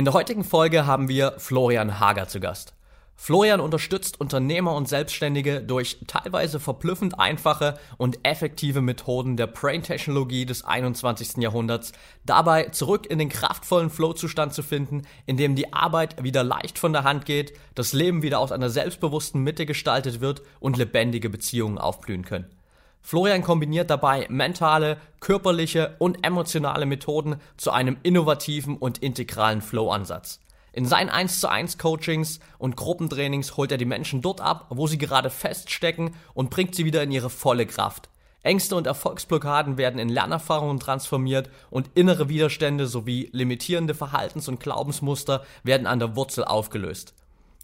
In der heutigen Folge haben wir Florian Hager zu Gast. Florian unterstützt Unternehmer und Selbstständige durch teilweise verblüffend einfache und effektive Methoden der Brain-Technologie des 21. Jahrhunderts, dabei zurück in den kraftvollen Flow-Zustand zu finden, in dem die Arbeit wieder leicht von der Hand geht, das Leben wieder aus einer selbstbewussten Mitte gestaltet wird und lebendige Beziehungen aufblühen können. Florian kombiniert dabei mentale, körperliche und emotionale Methoden zu einem innovativen und integralen Flow-Ansatz. In seinen 1 zu 1 Coachings und Gruppentrainings holt er die Menschen dort ab, wo sie gerade feststecken und bringt sie wieder in ihre volle Kraft. Ängste und Erfolgsblockaden werden in Lernerfahrungen transformiert und innere Widerstände sowie limitierende Verhaltens- und Glaubensmuster werden an der Wurzel aufgelöst.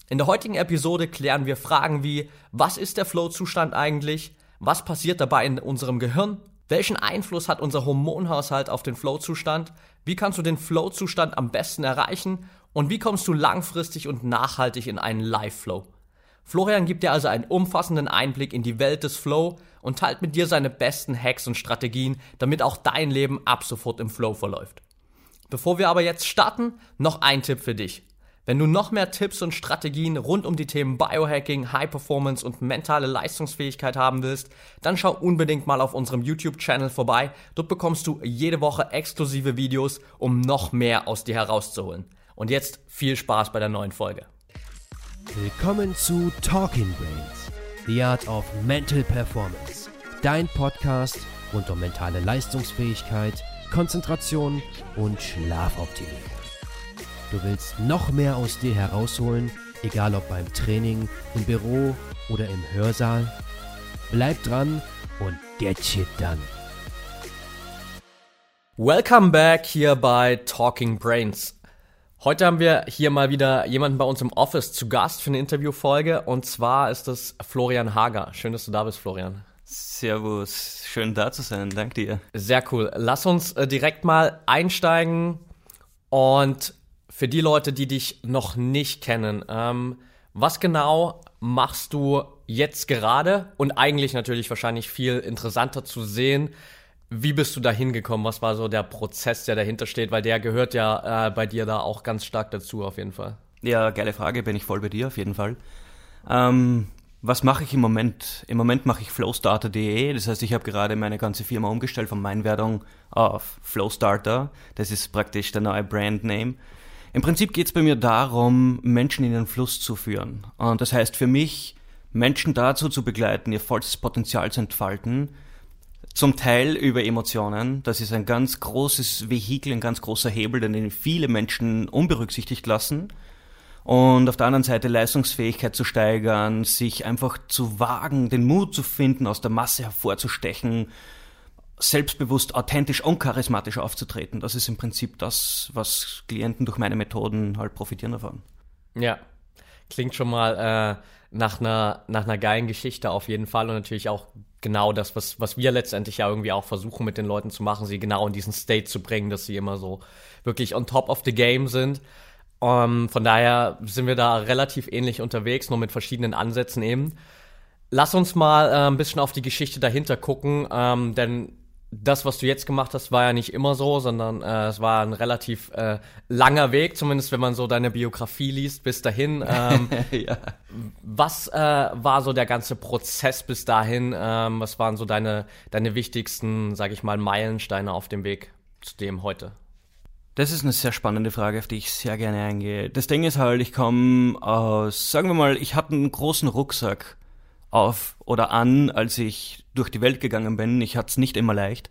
In der heutigen Episode klären wir Fragen wie, was ist der Flow-Zustand eigentlich? Was passiert dabei in unserem Gehirn? Welchen Einfluss hat unser Hormonhaushalt auf den Flow-Zustand? Wie kannst du den Flow-Zustand am besten erreichen? Und wie kommst du langfristig und nachhaltig in einen Live-Flow? Florian gibt dir also einen umfassenden Einblick in die Welt des Flow und teilt mit dir seine besten Hacks und Strategien, damit auch dein Leben ab sofort im Flow verläuft. Bevor wir aber jetzt starten, noch ein Tipp für dich. Wenn du noch mehr Tipps und Strategien rund um die Themen Biohacking, High Performance und mentale Leistungsfähigkeit haben willst, dann schau unbedingt mal auf unserem YouTube-Channel vorbei. Dort bekommst du jede Woche exklusive Videos, um noch mehr aus dir herauszuholen. Und jetzt viel Spaß bei der neuen Folge. Willkommen zu Talking Brains, The Art of Mental Performance. Dein Podcast rund um mentale Leistungsfähigkeit, Konzentration und Schlafoptimierung. Du willst noch mehr aus dir herausholen, egal ob beim Training, im Büro oder im Hörsaal? Bleib dran und get shit done. Welcome back hier bei Talking Brains. Heute haben wir hier mal wieder jemanden bei uns im Office zu Gast für eine Interviewfolge und zwar ist das Florian Hager. Schön, dass du da bist, Florian. Servus, schön da zu sein, danke dir. Sehr cool. Lass uns äh, direkt mal einsteigen und für die Leute, die dich noch nicht kennen, ähm, was genau machst du jetzt gerade und eigentlich natürlich wahrscheinlich viel interessanter zu sehen, wie bist du da hingekommen? Was war so der Prozess, der dahinter steht? Weil der gehört ja äh, bei dir da auch ganz stark dazu, auf jeden Fall. Ja, geile Frage, bin ich voll bei dir, auf jeden Fall. Ähm, was mache ich im Moment? Im Moment mache ich flowstarter.de, das heißt, ich habe gerade meine ganze Firma umgestellt von Meinwerdung auf Flowstarter. Das ist praktisch der neue Brandname. Im Prinzip geht es bei mir darum, Menschen in den Fluss zu führen. Und das heißt für mich, Menschen dazu zu begleiten, ihr vollstes Potenzial zu entfalten, zum Teil über Emotionen. Das ist ein ganz großes Vehikel, ein ganz großer Hebel, den viele Menschen unberücksichtigt lassen. Und auf der anderen Seite Leistungsfähigkeit zu steigern, sich einfach zu wagen, den Mut zu finden, aus der Masse hervorzustechen, selbstbewusst, authentisch und charismatisch aufzutreten. Das ist im Prinzip das, was Klienten durch meine Methoden halt profitieren davon. Ja, klingt schon mal äh, nach, einer, nach einer geilen Geschichte auf jeden Fall und natürlich auch genau das, was, was wir letztendlich ja irgendwie auch versuchen mit den Leuten zu machen, sie genau in diesen State zu bringen, dass sie immer so wirklich on top of the game sind. Um, ähm, von daher sind wir da relativ ähnlich unterwegs, nur mit verschiedenen Ansätzen eben. Lass uns mal äh, ein bisschen auf die Geschichte dahinter gucken, ähm, denn das, was du jetzt gemacht hast, war ja nicht immer so, sondern äh, es war ein relativ äh, langer Weg, zumindest wenn man so deine Biografie liest, bis dahin. Ähm, ja. Was äh, war so der ganze Prozess bis dahin? Ähm, was waren so deine, deine wichtigsten, sag ich mal, Meilensteine auf dem Weg zu dem heute? Das ist eine sehr spannende Frage, auf die ich sehr gerne eingehe. Das Ding ist halt, ich komme aus, sagen wir mal, ich hatte einen großen Rucksack auf oder an, als ich durch die Welt gegangen bin. Ich hatte es nicht immer leicht.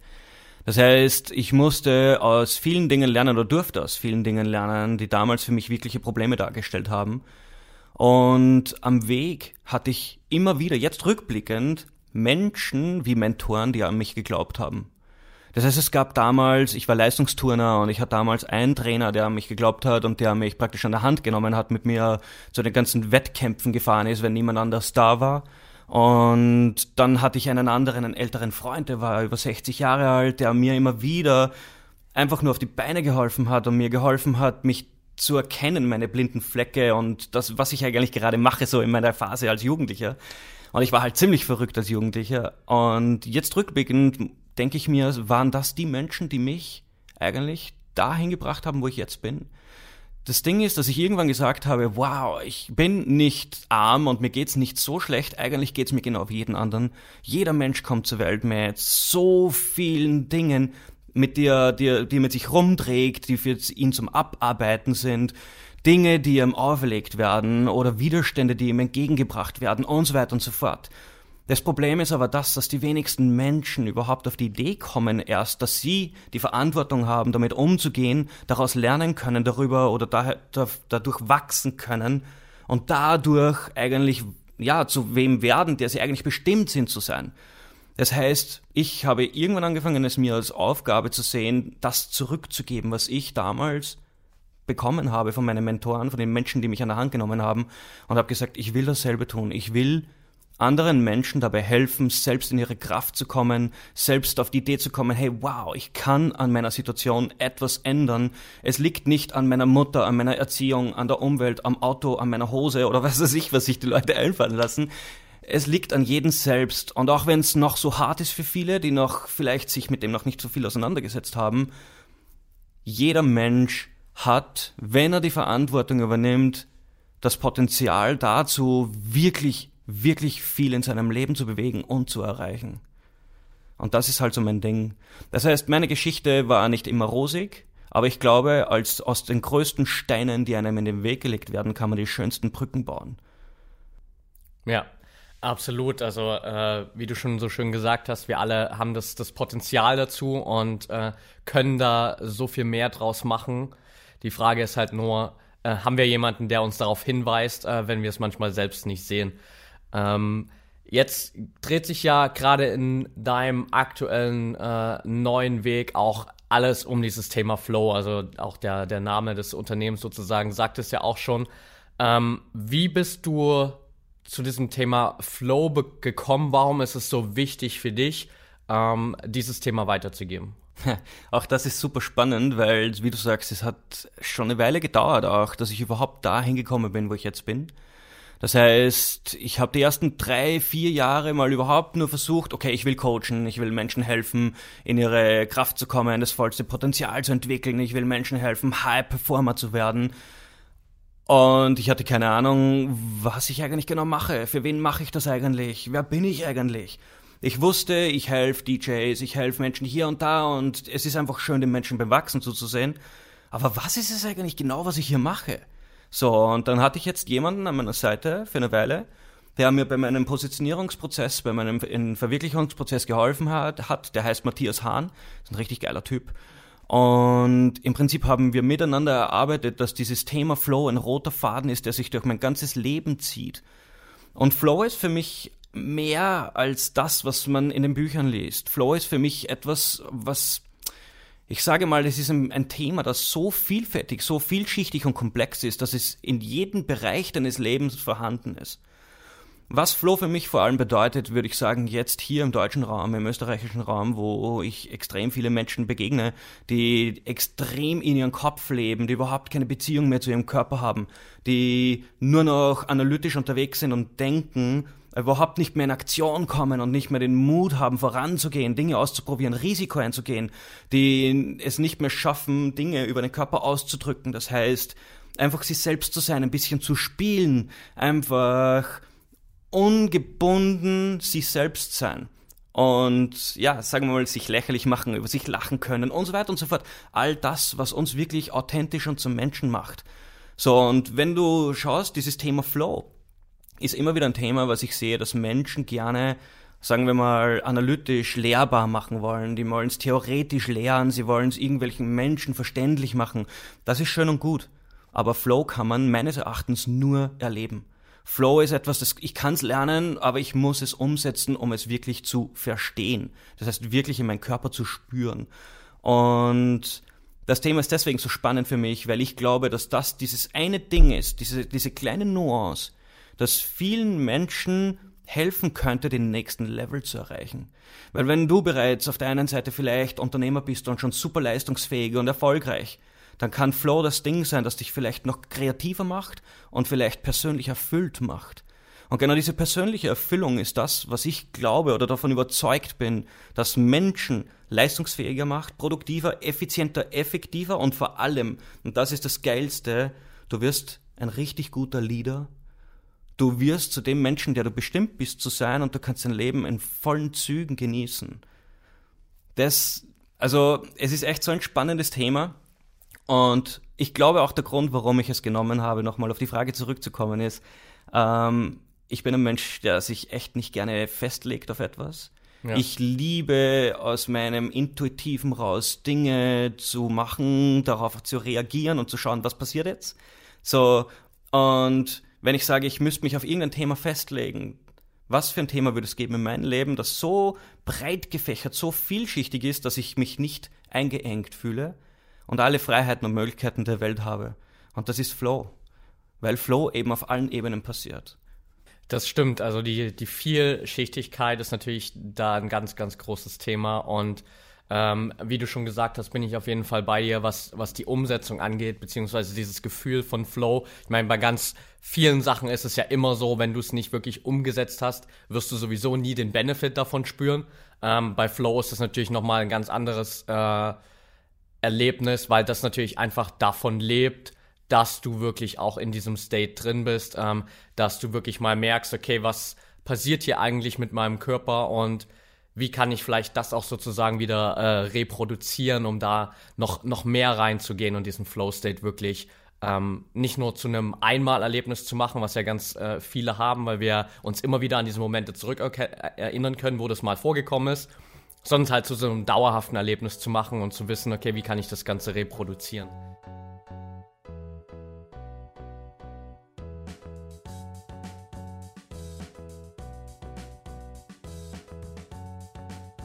Das heißt, ich musste aus vielen Dingen lernen oder durfte aus vielen Dingen lernen, die damals für mich wirkliche Probleme dargestellt haben. Und am Weg hatte ich immer wieder, jetzt rückblickend, Menschen wie Mentoren, die an mich geglaubt haben. Das heißt, es gab damals, ich war Leistungsturner und ich hatte damals einen Trainer, der an mich geglaubt hat und der mich praktisch an der Hand genommen hat, mit mir zu den ganzen Wettkämpfen gefahren ist, wenn niemand anders da war. Und dann hatte ich einen anderen, einen älteren Freund, der war über 60 Jahre alt, der mir immer wieder einfach nur auf die Beine geholfen hat und mir geholfen hat, mich zu erkennen, meine blinden Flecke und das, was ich eigentlich gerade mache, so in meiner Phase als Jugendlicher. Und ich war halt ziemlich verrückt als Jugendlicher. Und jetzt rückblickend denke ich mir, waren das die Menschen, die mich eigentlich dahin gebracht haben, wo ich jetzt bin? Das Ding ist, dass ich irgendwann gesagt habe, wow, ich bin nicht arm und mir geht's nicht so schlecht, eigentlich geht's mir genau wie jeden anderen. Jeder Mensch kommt zur Welt mit so vielen Dingen, mit der, die, die mit sich rumträgt, die für ihn zum Abarbeiten sind, Dinge, die ihm auferlegt werden oder Widerstände, die ihm entgegengebracht werden und so weiter und so fort. Das Problem ist aber das, dass die wenigsten Menschen überhaupt auf die Idee kommen erst, dass sie die Verantwortung haben, damit umzugehen, daraus lernen können darüber oder da, da, dadurch wachsen können und dadurch eigentlich, ja, zu wem werden, der sie eigentlich bestimmt sind zu sein. Das heißt, ich habe irgendwann angefangen, es mir als Aufgabe zu sehen, das zurückzugeben, was ich damals bekommen habe von meinen Mentoren, von den Menschen, die mich an der Hand genommen haben und habe gesagt, ich will dasselbe tun. Ich will anderen Menschen dabei helfen, selbst in ihre Kraft zu kommen, selbst auf die Idee zu kommen, hey, wow, ich kann an meiner Situation etwas ändern. Es liegt nicht an meiner Mutter, an meiner Erziehung, an der Umwelt, am Auto, an meiner Hose oder was weiß ich, was sich die Leute einfallen lassen. Es liegt an jedem selbst. Und auch wenn es noch so hart ist für viele, die noch vielleicht sich mit dem noch nicht so viel auseinandergesetzt haben, jeder Mensch hat, wenn er die Verantwortung übernimmt, das Potenzial dazu, wirklich wirklich viel in seinem Leben zu bewegen und zu erreichen. Und das ist halt so mein Ding. Das heißt, meine Geschichte war nicht immer rosig, aber ich glaube, als aus den größten Steinen, die einem in den Weg gelegt werden, kann man die schönsten Brücken bauen. Ja, absolut. Also äh, wie du schon so schön gesagt hast, wir alle haben das, das Potenzial dazu und äh, können da so viel mehr draus machen. Die Frage ist halt nur, äh, haben wir jemanden, der uns darauf hinweist, äh, wenn wir es manchmal selbst nicht sehen. Ähm, jetzt dreht sich ja gerade in deinem aktuellen äh, neuen Weg auch alles um dieses Thema Flow. Also auch der, der Name des Unternehmens sozusagen sagt es ja auch schon. Ähm, wie bist du zu diesem Thema Flow gekommen? Warum ist es so wichtig für dich, ähm, dieses Thema weiterzugeben? Auch das ist super spannend, weil, wie du sagst, es hat schon eine Weile gedauert, auch, dass ich überhaupt dahin gekommen bin, wo ich jetzt bin. Das heißt, ich habe die ersten drei, vier Jahre mal überhaupt nur versucht, okay, ich will coachen, ich will Menschen helfen, in ihre Kraft zu kommen, das vollste Potenzial zu entwickeln, ich will Menschen helfen, High-Performer zu werden. Und ich hatte keine Ahnung, was ich eigentlich genau mache. Für wen mache ich das eigentlich? Wer bin ich eigentlich? Ich wusste, ich helfe DJs, ich helfe Menschen hier und da und es ist einfach schön, den Menschen beim Wachsen zuzusehen. Aber was ist es eigentlich genau, was ich hier mache? So, und dann hatte ich jetzt jemanden an meiner Seite für eine Weile, der mir bei meinem Positionierungsprozess, bei meinem Verwirklichungsprozess geholfen hat, hat. Der heißt Matthias Hahn, ist ein richtig geiler Typ. Und im Prinzip haben wir miteinander erarbeitet, dass dieses Thema Flow ein roter Faden ist, der sich durch mein ganzes Leben zieht. Und Flow ist für mich mehr als das, was man in den Büchern liest. Flow ist für mich etwas, was ich sage mal, es ist ein, ein, Thema, das so vielfältig, so vielschichtig und komplex ist, dass es in jedem Bereich deines Lebens vorhanden ist. Was Flow für mich vor allem bedeutet, würde ich sagen, jetzt hier im deutschen Raum, im österreichischen Raum, wo ich extrem viele Menschen begegne, die extrem in ihrem Kopf leben, die überhaupt keine Beziehung mehr zu ihrem Körper haben, die nur noch analytisch unterwegs sind und denken, überhaupt nicht mehr in Aktion kommen und nicht mehr den Mut haben, voranzugehen, Dinge auszuprobieren, Risiko einzugehen, die es nicht mehr schaffen, Dinge über den Körper auszudrücken. Das heißt, einfach sich selbst zu sein, ein bisschen zu spielen, einfach ungebunden sich selbst sein. Und ja, sagen wir mal, sich lächerlich machen, über sich lachen können und so weiter und so fort. All das, was uns wirklich authentisch und zum Menschen macht. So, und wenn du schaust, dieses Thema Flow, ist immer wieder ein Thema, was ich sehe, dass Menschen gerne, sagen wir mal, analytisch lehrbar machen wollen. Die wollen es theoretisch lernen, sie wollen es irgendwelchen Menschen verständlich machen. Das ist schön und gut. Aber Flow kann man meines Erachtens nur erleben. Flow ist etwas, das ich kann es lernen, aber ich muss es umsetzen, um es wirklich zu verstehen. Das heißt, wirklich in meinen Körper zu spüren. Und das Thema ist deswegen so spannend für mich, weil ich glaube, dass das dieses eine Ding ist, diese, diese kleine Nuance, das vielen Menschen helfen könnte, den nächsten Level zu erreichen. Weil wenn du bereits auf der einen Seite vielleicht Unternehmer bist und schon super leistungsfähig und erfolgreich, dann kann Flow das Ding sein, das dich vielleicht noch kreativer macht und vielleicht persönlich erfüllt macht. Und genau diese persönliche Erfüllung ist das, was ich glaube oder davon überzeugt bin, dass Menschen leistungsfähiger macht, produktiver, effizienter, effektiver und vor allem, und das ist das Geilste, du wirst ein richtig guter Leader. Du wirst zu dem Menschen, der du bestimmt bist zu sein und du kannst dein Leben in vollen Zügen genießen. Das, also, es ist echt so ein spannendes Thema und ich glaube auch der Grund, warum ich es genommen habe, nochmal auf die Frage zurückzukommen, ist, ähm, ich bin ein Mensch, der sich echt nicht gerne festlegt auf etwas. Ja. Ich liebe aus meinem Intuitiven raus Dinge zu machen, darauf zu reagieren und zu schauen, was passiert jetzt. So, und wenn ich sage, ich müsste mich auf irgendein Thema festlegen, was für ein Thema würde es geben in meinem Leben, das so breit gefächert, so vielschichtig ist, dass ich mich nicht eingeengt fühle und alle Freiheiten und Möglichkeiten der Welt habe. Und das ist Flow, weil Flow eben auf allen Ebenen passiert. Das stimmt. Also die, die Vielschichtigkeit ist natürlich da ein ganz, ganz großes Thema. Und ähm, wie du schon gesagt hast, bin ich auf jeden Fall bei dir, was, was die Umsetzung angeht, beziehungsweise dieses Gefühl von Flow. Ich meine, bei ganz vielen Sachen ist es ja immer so, wenn du es nicht wirklich umgesetzt hast, wirst du sowieso nie den Benefit davon spüren. Ähm, bei Flow ist es natürlich nochmal ein ganz anderes äh, Erlebnis, weil das natürlich einfach davon lebt, dass du wirklich auch in diesem State drin bist, ähm, dass du wirklich mal merkst, okay, was passiert hier eigentlich mit meinem Körper und wie kann ich vielleicht das auch sozusagen wieder äh, reproduzieren, um da noch, noch mehr reinzugehen und diesen Flow-State wirklich ähm, nicht nur zu einem Einmalerlebnis zu machen, was ja ganz äh, viele haben, weil wir uns immer wieder an diese Momente zurück erinnern können, wo das mal vorgekommen ist, sondern halt zu so einem dauerhaften Erlebnis zu machen und zu wissen, okay, wie kann ich das Ganze reproduzieren.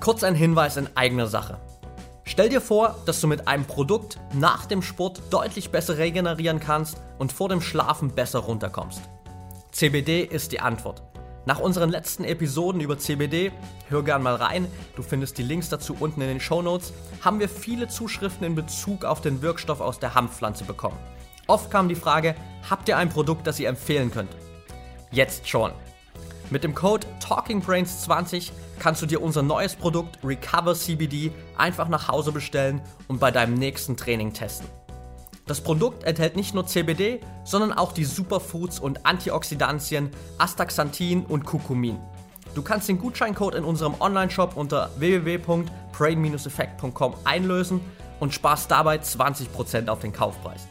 Kurz ein Hinweis in eigener Sache. Stell dir vor, dass du mit einem Produkt nach dem Sport deutlich besser regenerieren kannst und vor dem Schlafen besser runterkommst. CBD ist die Antwort. Nach unseren letzten Episoden über CBD, hör gern mal rein, du findest die Links dazu unten in den Show Notes, haben wir viele Zuschriften in Bezug auf den Wirkstoff aus der Hanfpflanze bekommen. Oft kam die Frage, habt ihr ein Produkt, das ihr empfehlen könnt? Jetzt schon. Mit dem Code TalkingBrains20 kannst du dir unser neues Produkt Recover CBD einfach nach Hause bestellen und bei deinem nächsten Training testen. Das Produkt enthält nicht nur CBD, sondern auch die Superfoods und Antioxidantien Astaxanthin und Kurkumin. Du kannst den Gutscheincode in unserem Online-Shop unter www.brain-effekt.com einlösen und sparst dabei 20% auf den Kaufpreis.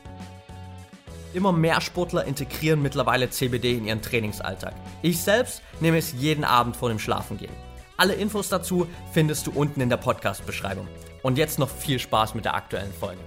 Immer mehr Sportler integrieren mittlerweile CBD in ihren Trainingsalltag. Ich selbst nehme es jeden Abend vor dem Schlafengehen. Alle Infos dazu findest du unten in der Podcast-Beschreibung. Und jetzt noch viel Spaß mit der aktuellen Folge.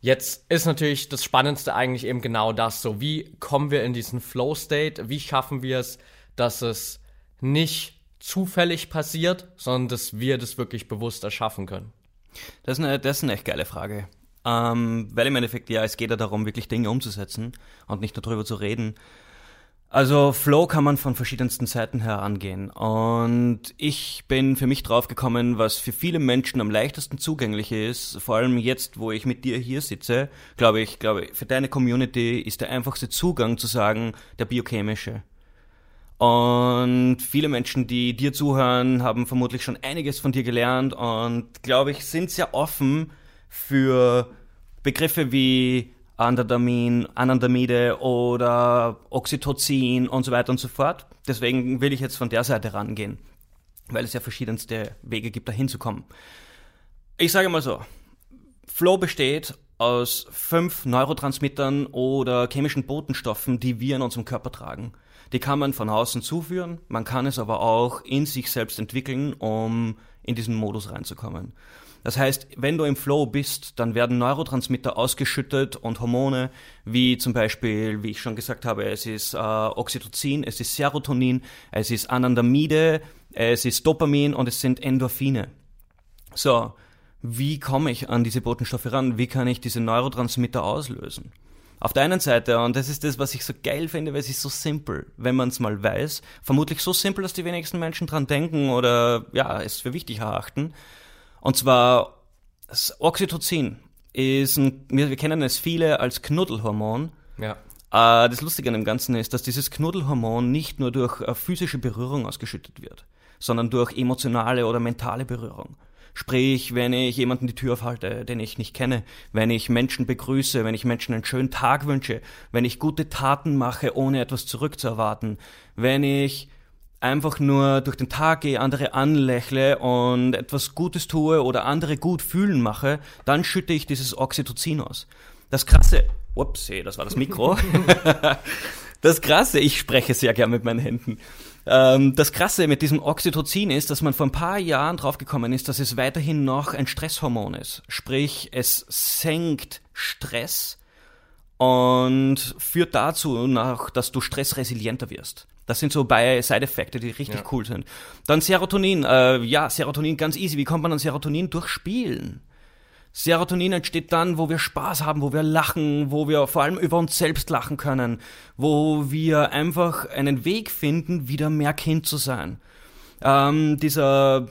Jetzt ist natürlich das Spannendste eigentlich eben genau das, so wie kommen wir in diesen Flow State, wie schaffen wir es, dass es nicht zufällig passiert, sondern dass wir das wirklich bewusst erschaffen können. Das ist eine, das ist eine echt geile Frage. Ähm, weil im Endeffekt, ja, es geht ja darum, wirklich Dinge umzusetzen und nicht nur darüber zu reden. Also Flow kann man von verschiedensten Seiten her angehen. Und ich bin für mich draufgekommen, was für viele Menschen am leichtesten zugänglich ist, vor allem jetzt, wo ich mit dir hier sitze, glaube ich, glaube ich, für deine Community ist der einfachste Zugang zu sagen, der biochemische. Und viele Menschen, die dir zuhören, haben vermutlich schon einiges von dir gelernt und, glaube ich, sind sehr offen für Begriffe wie Anandamid, Anandamide oder Oxytocin und so weiter und so fort. Deswegen will ich jetzt von der Seite rangehen, weil es ja verschiedenste Wege gibt, da hinzukommen. Ich sage mal so, Flow besteht aus fünf Neurotransmittern oder chemischen Botenstoffen, die wir in unserem Körper tragen. Die kann man von außen zuführen, man kann es aber auch in sich selbst entwickeln, um in diesen Modus reinzukommen. Das heißt, wenn du im Flow bist, dann werden Neurotransmitter ausgeschüttet und Hormone, wie zum Beispiel, wie ich schon gesagt habe, es ist äh, Oxytocin, es ist Serotonin, es ist Anandamide, es ist Dopamin und es sind Endorphine. So, wie komme ich an diese Botenstoffe ran? Wie kann ich diese Neurotransmitter auslösen? Auf der einen Seite, und das ist das, was ich so geil finde, weil es ist so simpel, wenn man es mal weiß, vermutlich so simpel, dass die wenigsten Menschen dran denken oder ja, es für wichtig erachten. Und zwar das Oxytocin ist ein, wir, wir kennen es viele als Knuddelhormon. Ja. Äh, das Lustige an dem Ganzen ist, dass dieses Knuddelhormon nicht nur durch äh, physische Berührung ausgeschüttet wird, sondern durch emotionale oder mentale Berührung. Sprich, wenn ich jemanden die Tür aufhalte, den ich nicht kenne, wenn ich Menschen begrüße, wenn ich Menschen einen schönen Tag wünsche, wenn ich gute Taten mache, ohne etwas zurückzuerwarten, wenn ich einfach nur durch den Tag gehe, andere anlächle und etwas Gutes tue oder andere gut fühlen mache, dann schütte ich dieses Oxytocin aus. Das krasse, upsie, das war das Mikro. das krasse, ich spreche sehr gern mit meinen Händen. Ähm, das Krasse mit diesem Oxytocin ist, dass man vor ein paar Jahren draufgekommen ist, dass es weiterhin noch ein Stresshormon ist. Sprich, es senkt Stress und führt dazu nach, dass du stressresilienter wirst. Das sind so Side-Effekte, die richtig ja. cool sind. Dann Serotonin. Äh, ja, Serotonin ganz easy. Wie kommt man an Serotonin? Durch Spielen. Serotonin entsteht dann, wo wir Spaß haben, wo wir lachen, wo wir vor allem über uns selbst lachen können, wo wir einfach einen Weg finden, wieder mehr Kind zu sein. Ähm, dieser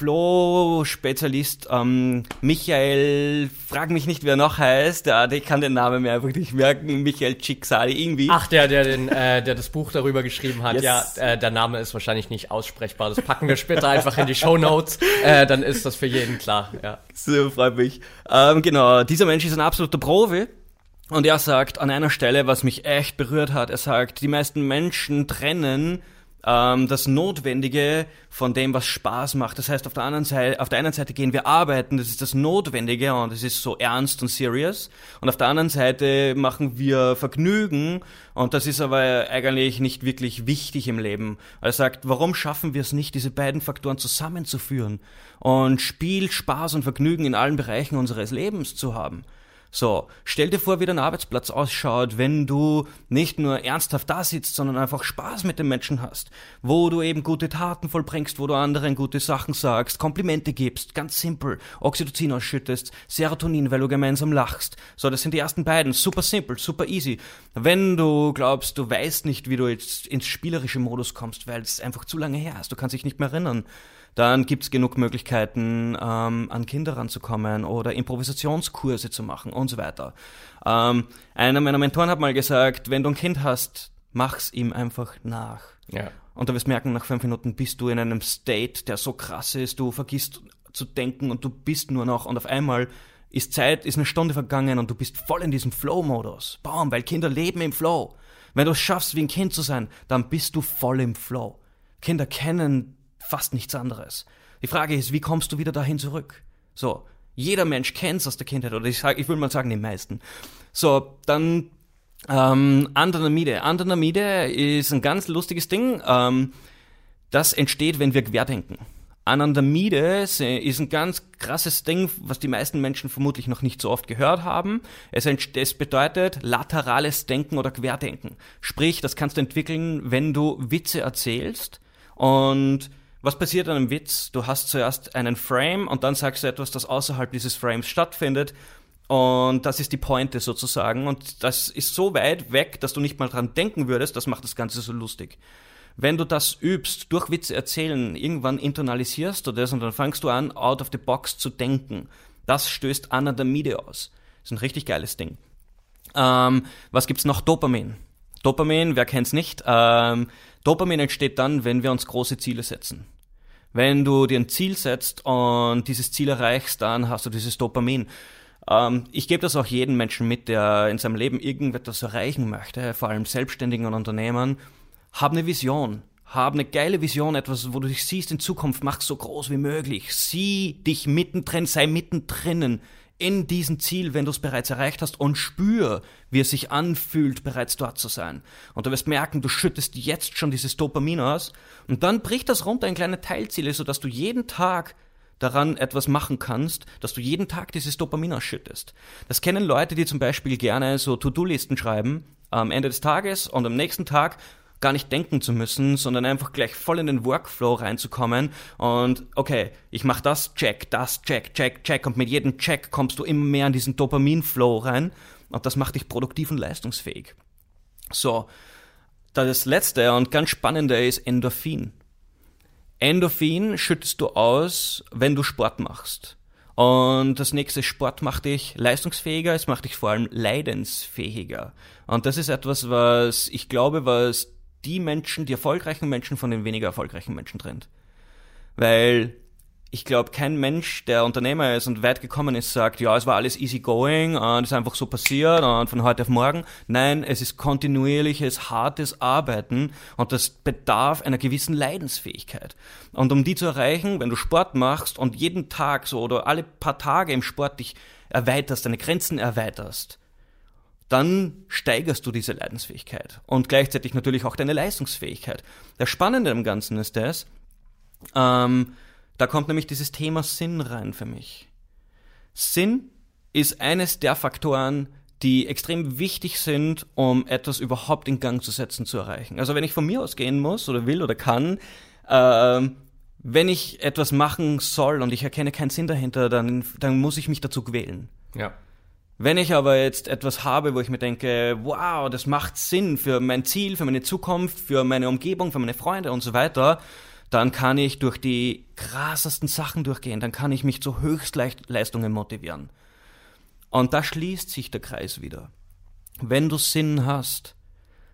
Flow-Spezialist ähm, Michael, frag mich nicht, wer noch heißt, ja, ich kann den Namen mir einfach nicht merken, Michael Csikszali irgendwie. Ach, der, der, den, äh, der das Buch darüber geschrieben hat, yes. ja, äh, der Name ist wahrscheinlich nicht aussprechbar, das packen wir später einfach in die Show Notes, äh, dann ist das für jeden klar, ja. So, freut mich. Ähm, genau, dieser Mensch ist ein absoluter Profi. Und er sagt an einer Stelle, was mich echt berührt hat, er sagt, die meisten Menschen trennen ähm, das Notwendige von dem, was Spaß macht. Das heißt, auf der anderen Seite, auf der einen Seite gehen wir arbeiten, das ist das Notwendige und es ist so ernst und serious. Und auf der anderen Seite machen wir Vergnügen und das ist aber eigentlich nicht wirklich wichtig im Leben. Er sagt, warum schaffen wir es nicht, diese beiden Faktoren zusammenzuführen und Spiel, Spaß und Vergnügen in allen Bereichen unseres Lebens zu haben? So, stell dir vor, wie dein Arbeitsplatz ausschaut, wenn du nicht nur ernsthaft da sitzt, sondern einfach Spaß mit den Menschen hast, wo du eben gute Taten vollbringst, wo du anderen gute Sachen sagst, Komplimente gibst, ganz simpel, Oxytocin ausschüttest, Serotonin, weil du gemeinsam lachst. So, das sind die ersten beiden, super simpel, super easy. Wenn du glaubst, du weißt nicht, wie du jetzt ins spielerische Modus kommst, weil es einfach zu lange her ist, du kannst dich nicht mehr erinnern, dann gibt es genug Möglichkeiten, ähm, an Kinder ranzukommen oder Improvisationskurse zu machen und so weiter. Ähm, einer meiner Mentoren hat mal gesagt, wenn du ein Kind hast, mach's ihm einfach nach. Ja. Und du wirst merken, nach fünf Minuten bist du in einem State, der so krass ist, du vergisst zu denken und du bist nur noch und auf einmal ist Zeit, ist eine Stunde vergangen und du bist voll in diesem Flow-Modus. Baum, weil Kinder leben im Flow. Wenn du es schaffst, wie ein Kind zu sein, dann bist du voll im Flow. Kinder kennen fast nichts anderes. Die Frage ist, wie kommst du wieder dahin zurück? So, jeder Mensch kennt es aus der Kindheit, oder ich, sag, ich will mal sagen, die meisten. So, dann ähm, Andernamide. Andernamide ist ein ganz lustiges Ding. Ähm, das entsteht, wenn wir querdenken. Anandamide ist ein ganz krasses Ding, was die meisten Menschen vermutlich noch nicht so oft gehört haben. Es, es, bedeutet laterales Denken oder Querdenken. Sprich, das kannst du entwickeln, wenn du Witze erzählst und was passiert an einem Witz? Du hast zuerst einen Frame und dann sagst du etwas, das außerhalb dieses Frames stattfindet. Und das ist die Pointe sozusagen. Und das ist so weit weg, dass du nicht mal dran denken würdest. Das macht das Ganze so lustig. Wenn du das übst, durch Witze erzählen, irgendwann internalisierst du das und dann fangst du an, out of the box zu denken. Das stößt Anadamide aus. Ist ein richtig geiles Ding. Ähm, was gibt's noch? Dopamin. Dopamin, wer kennt's nicht? Ähm, Dopamin entsteht dann, wenn wir uns große Ziele setzen. Wenn du dir ein Ziel setzt und dieses Ziel erreichst, dann hast du dieses Dopamin. Ähm, ich gebe das auch jedem Menschen mit, der in seinem Leben irgendetwas erreichen möchte, vor allem Selbstständigen und Unternehmern. Hab eine Vision. Hab eine geile Vision, etwas, wo du dich siehst in Zukunft, mach so groß wie möglich. Sieh dich mittendrin, sei mittendrin in diesem Ziel, wenn du es bereits erreicht hast und spür, wie es sich anfühlt, bereits dort zu sein. Und du wirst merken, du schüttest jetzt schon dieses Dopamin aus und dann bricht das runter in kleine Teilziele, sodass du jeden Tag daran etwas machen kannst, dass du jeden Tag dieses Dopamin ausschüttest. Das kennen Leute, die zum Beispiel gerne so To-Do-Listen schreiben am Ende des Tages und am nächsten Tag gar nicht denken zu müssen, sondern einfach gleich voll in den Workflow reinzukommen und okay, ich mache das, check, das, check, check, check und mit jedem Check kommst du immer mehr in diesen Dopamin-Flow rein und das macht dich produktiv und leistungsfähig. So, das letzte und ganz spannende ist Endorphin. Endorphin schüttest du aus, wenn du Sport machst. Und das nächste Sport macht dich leistungsfähiger, es macht dich vor allem leidensfähiger. Und das ist etwas, was ich glaube, was die Menschen, die erfolgreichen Menschen von den weniger erfolgreichen Menschen trennt. Weil ich glaube, kein Mensch, der Unternehmer ist und weit gekommen ist, sagt, ja, es war alles easy going und ist einfach so passiert und von heute auf morgen. Nein, es ist kontinuierliches, hartes Arbeiten und das bedarf einer gewissen Leidensfähigkeit. Und um die zu erreichen, wenn du Sport machst und jeden Tag so oder alle paar Tage im Sport dich erweiterst, deine Grenzen erweiterst, dann steigerst du diese Leidensfähigkeit und gleichzeitig natürlich auch deine Leistungsfähigkeit. Das Spannende am Ganzen ist das, ähm, da kommt nämlich dieses Thema Sinn rein für mich. Sinn ist eines der Faktoren, die extrem wichtig sind, um etwas überhaupt in Gang zu setzen, zu erreichen. Also wenn ich von mir aus gehen muss oder will oder kann, ähm, wenn ich etwas machen soll und ich erkenne keinen Sinn dahinter, dann, dann muss ich mich dazu quälen. Ja. Wenn ich aber jetzt etwas habe, wo ich mir denke, wow, das macht Sinn für mein Ziel, für meine Zukunft, für meine Umgebung, für meine Freunde und so weiter, dann kann ich durch die krassesten Sachen durchgehen, dann kann ich mich zu Höchstleistungen motivieren. Und da schließt sich der Kreis wieder. Wenn du Sinn hast,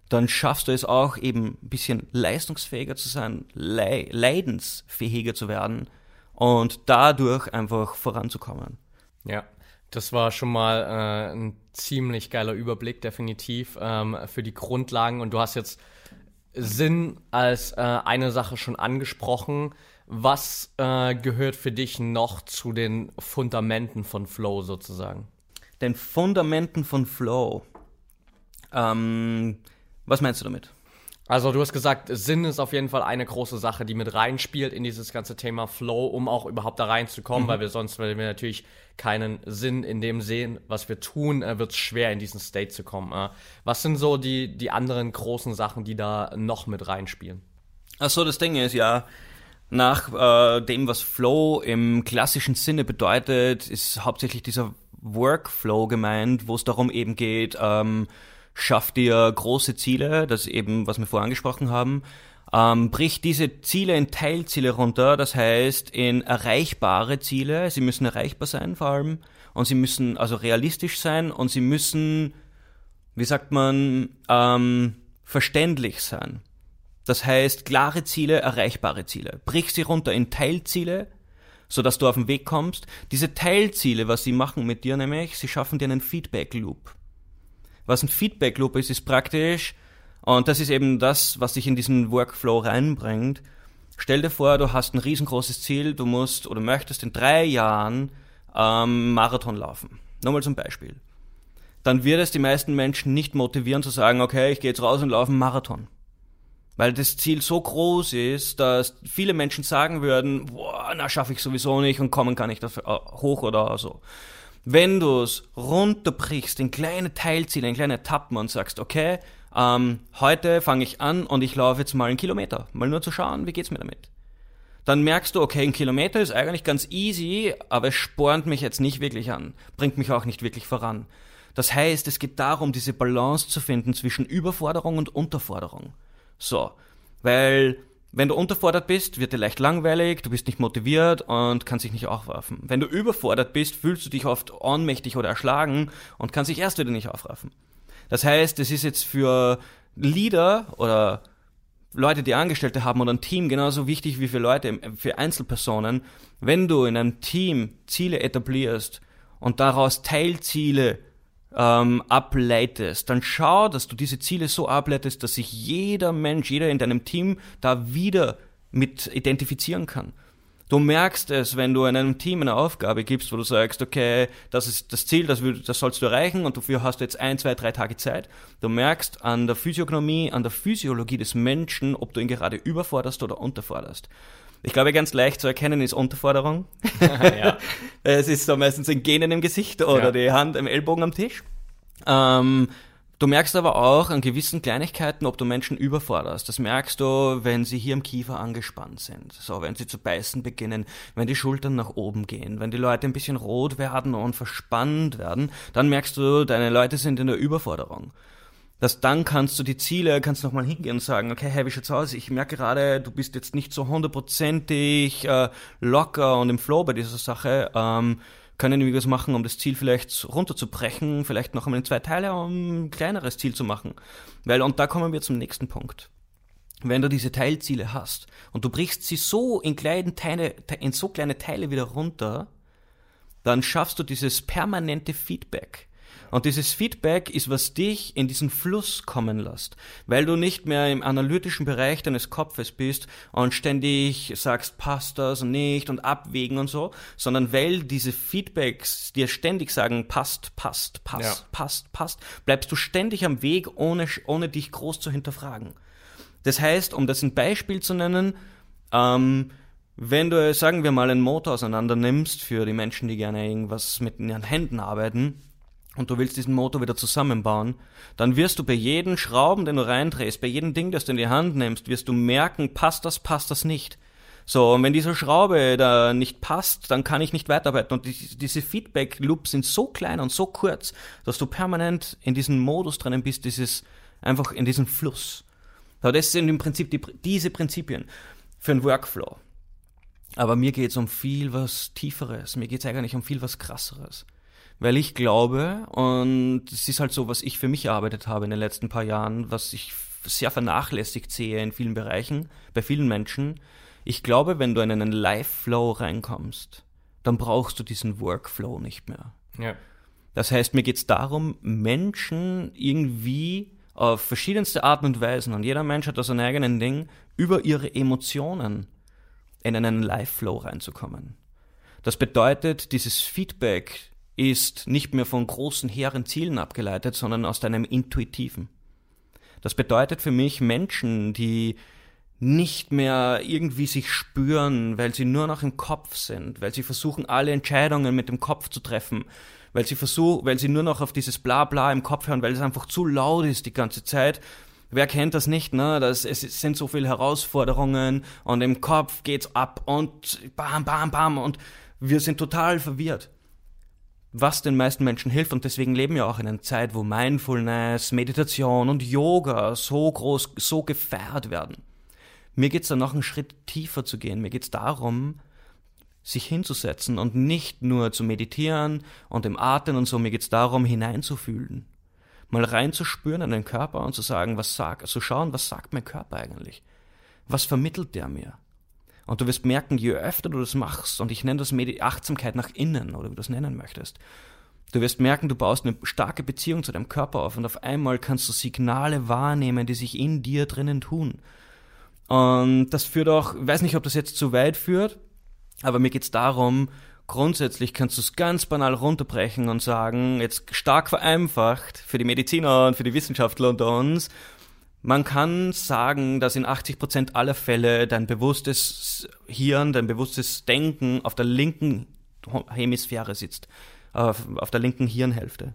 dann schaffst du es auch eben ein bisschen leistungsfähiger zu sein, leidensfähiger zu werden und dadurch einfach voranzukommen. Ja. Das war schon mal äh, ein ziemlich geiler Überblick, definitiv, ähm, für die Grundlagen. Und du hast jetzt Sinn als äh, eine Sache schon angesprochen. Was äh, gehört für dich noch zu den Fundamenten von Flow sozusagen? Den Fundamenten von Flow. Ähm, was meinst du damit? Also du hast gesagt, Sinn ist auf jeden Fall eine große Sache, die mit reinspielt in dieses ganze Thema Flow, um auch überhaupt da reinzukommen, mhm. weil wir sonst, wenn wir natürlich keinen Sinn in dem sehen, was wir tun, äh, wird es schwer, in diesen State zu kommen. Äh. Was sind so die, die anderen großen Sachen, die da noch mit reinspielen? Achso, das Ding ist ja, nach äh, dem, was Flow im klassischen Sinne bedeutet, ist hauptsächlich dieser Workflow gemeint, wo es darum eben geht, ähm, schaff dir große Ziele, das eben, was wir vorher angesprochen haben, ähm, bricht diese Ziele in Teilziele runter, das heißt in erreichbare Ziele. Sie müssen erreichbar sein vor allem und sie müssen also realistisch sein und sie müssen, wie sagt man, ähm, verständlich sein. Das heißt klare Ziele, erreichbare Ziele. Brich sie runter in Teilziele, so dass du auf den Weg kommst. Diese Teilziele, was sie machen mit dir nämlich, sie schaffen dir einen Feedback Loop. Was ein Feedback Loop ist, ist praktisch, und das ist eben das, was dich in diesen Workflow reinbringt. Stell dir vor, du hast ein riesengroßes Ziel, du musst oder möchtest in drei Jahren ähm, Marathon laufen. Nur mal zum Beispiel. Dann wird es die meisten Menschen nicht motivieren zu sagen, okay, ich gehe jetzt raus und laufe einen Marathon. Weil das Ziel so groß ist, dass viele Menschen sagen würden, boah, na schaffe ich sowieso nicht und kommen kann ich das äh, hoch oder so. Wenn du es runterbrichst in kleine Teilziele, in kleine Etappen und sagst, okay, ähm, heute fange ich an und ich laufe jetzt mal einen Kilometer, mal nur zu schauen, wie geht's mir damit. Dann merkst du, okay, ein Kilometer ist eigentlich ganz easy, aber es spornt mich jetzt nicht wirklich an, bringt mich auch nicht wirklich voran. Das heißt, es geht darum, diese Balance zu finden zwischen Überforderung und Unterforderung. So, weil wenn du unterfordert bist, wird dir leicht langweilig, du bist nicht motiviert und kannst dich nicht aufraffen. Wenn du überfordert bist, fühlst du dich oft ohnmächtig oder erschlagen und kannst dich erst wieder nicht aufraffen. Das heißt, es ist jetzt für Leader oder Leute, die Angestellte haben oder ein Team genauso wichtig wie für Leute, für Einzelpersonen. Wenn du in einem Team Ziele etablierst und daraus Teilziele ähm, ableitest, dann schau, dass du diese Ziele so ableitest, dass sich jeder Mensch, jeder in deinem Team da wieder mit identifizieren kann. Du merkst es, wenn du in einem Team eine Aufgabe gibst, wo du sagst, okay, das ist das Ziel, das, das sollst du erreichen und dafür hast du jetzt ein, zwei, drei Tage Zeit. Du merkst an der Physiognomie, an der Physiologie des Menschen, ob du ihn gerade überforderst oder unterforderst. Ich glaube, ganz leicht zu erkennen ist Unterforderung. ja. Es ist so meistens ein Genen im Gesicht oder ja. die Hand im Ellbogen am Tisch. Ähm, Du merkst aber auch an gewissen Kleinigkeiten, ob du Menschen überforderst. Das merkst du, wenn sie hier im Kiefer angespannt sind. So, wenn sie zu beißen beginnen, wenn die Schultern nach oben gehen, wenn die Leute ein bisschen rot werden und verspannt werden, dann merkst du, deine Leute sind in der Überforderung. Das dann kannst du die Ziele, kannst nochmal hingehen und sagen, okay, hey, wie schaut's aus? Ich merke gerade, du bist jetzt nicht so hundertprozentig äh, locker und im Flow bei dieser Sache. Ähm, können wir was machen, um das Ziel vielleicht runterzubrechen, vielleicht noch einmal in zwei Teile, um ein kleineres Ziel zu machen. Weil, und da kommen wir zum nächsten Punkt. Wenn du diese Teilziele hast und du brichst sie so in kleine Teile, in so kleine Teile wieder runter, dann schaffst du dieses permanente Feedback. Und dieses Feedback ist, was dich in diesen Fluss kommen lässt, weil du nicht mehr im analytischen Bereich deines Kopfes bist und ständig sagst, passt das und nicht und abwägen und so, sondern weil diese Feedbacks dir ständig sagen, passt, passt, passt, ja. passt, passt, bleibst du ständig am Weg, ohne, ohne dich groß zu hinterfragen. Das heißt, um das ein Beispiel zu nennen, ähm, wenn du, sagen wir mal, einen Motor auseinander nimmst, für die Menschen, die gerne irgendwas mit ihren Händen arbeiten, und du willst diesen Motor wieder zusammenbauen, dann wirst du bei jedem Schrauben, den du reindrehst, bei jedem Ding, das du in die Hand nimmst, wirst du merken, passt das, passt das nicht. So, und wenn diese Schraube da nicht passt, dann kann ich nicht weiterarbeiten. Und die, diese Feedback-Loops sind so klein und so kurz, dass du permanent in diesem Modus drinnen bist, dieses, einfach in diesem Fluss. So, das sind im Prinzip die, diese Prinzipien für einen Workflow. Aber mir geht es um viel was Tieferes, mir geht es eigentlich um viel was Krasseres weil ich glaube, und es ist halt so, was ich für mich erarbeitet habe in den letzten paar Jahren, was ich sehr vernachlässigt sehe in vielen Bereichen, bei vielen Menschen. Ich glaube, wenn du in einen Live-Flow reinkommst, dann brauchst du diesen Workflow nicht mehr. Ja. Das heißt, mir geht es darum, Menschen irgendwie auf verschiedenste Arten und Weisen, und jeder Mensch hat da sein eigenen Ding, über ihre Emotionen in einen Live-Flow reinzukommen. Das bedeutet, dieses Feedback, ist nicht mehr von großen, hehren Zielen abgeleitet, sondern aus deinem intuitiven. Das bedeutet für mich Menschen, die nicht mehr irgendwie sich spüren, weil sie nur noch im Kopf sind, weil sie versuchen, alle Entscheidungen mit dem Kopf zu treffen, weil sie versuchen, weil sie nur noch auf dieses Blabla im Kopf hören, weil es einfach zu laut ist die ganze Zeit. Wer kennt das nicht, ne? Das, es sind so viele Herausforderungen und im Kopf geht's ab und bam, bam, bam und wir sind total verwirrt was den meisten Menschen hilft und deswegen leben wir auch in einer Zeit, wo Mindfulness, Meditation und Yoga so groß, so gefeiert werden. Mir geht es dann noch einen Schritt tiefer zu gehen. Mir geht es darum, sich hinzusetzen und nicht nur zu meditieren und im Atmen und so. Mir geht es darum, hineinzufühlen. Mal reinzuspüren in den Körper und zu sagen, was sagt, zu also schauen, was sagt mein Körper eigentlich? Was vermittelt der mir? Und du wirst merken, je öfter du das machst, und ich nenne das Medi Achtsamkeit nach innen, oder wie du das nennen möchtest, du wirst merken, du baust eine starke Beziehung zu deinem Körper auf und auf einmal kannst du Signale wahrnehmen, die sich in dir drinnen tun. Und das führt auch, ich weiß nicht, ob das jetzt zu weit führt, aber mir geht's darum, grundsätzlich kannst du es ganz banal runterbrechen und sagen, jetzt stark vereinfacht für die Mediziner und für die Wissenschaftler unter uns, man kann sagen, dass in 80 Prozent aller Fälle dein bewusstes Hirn, dein bewusstes Denken auf der linken Hemisphäre sitzt, auf, der linken Hirnhälfte.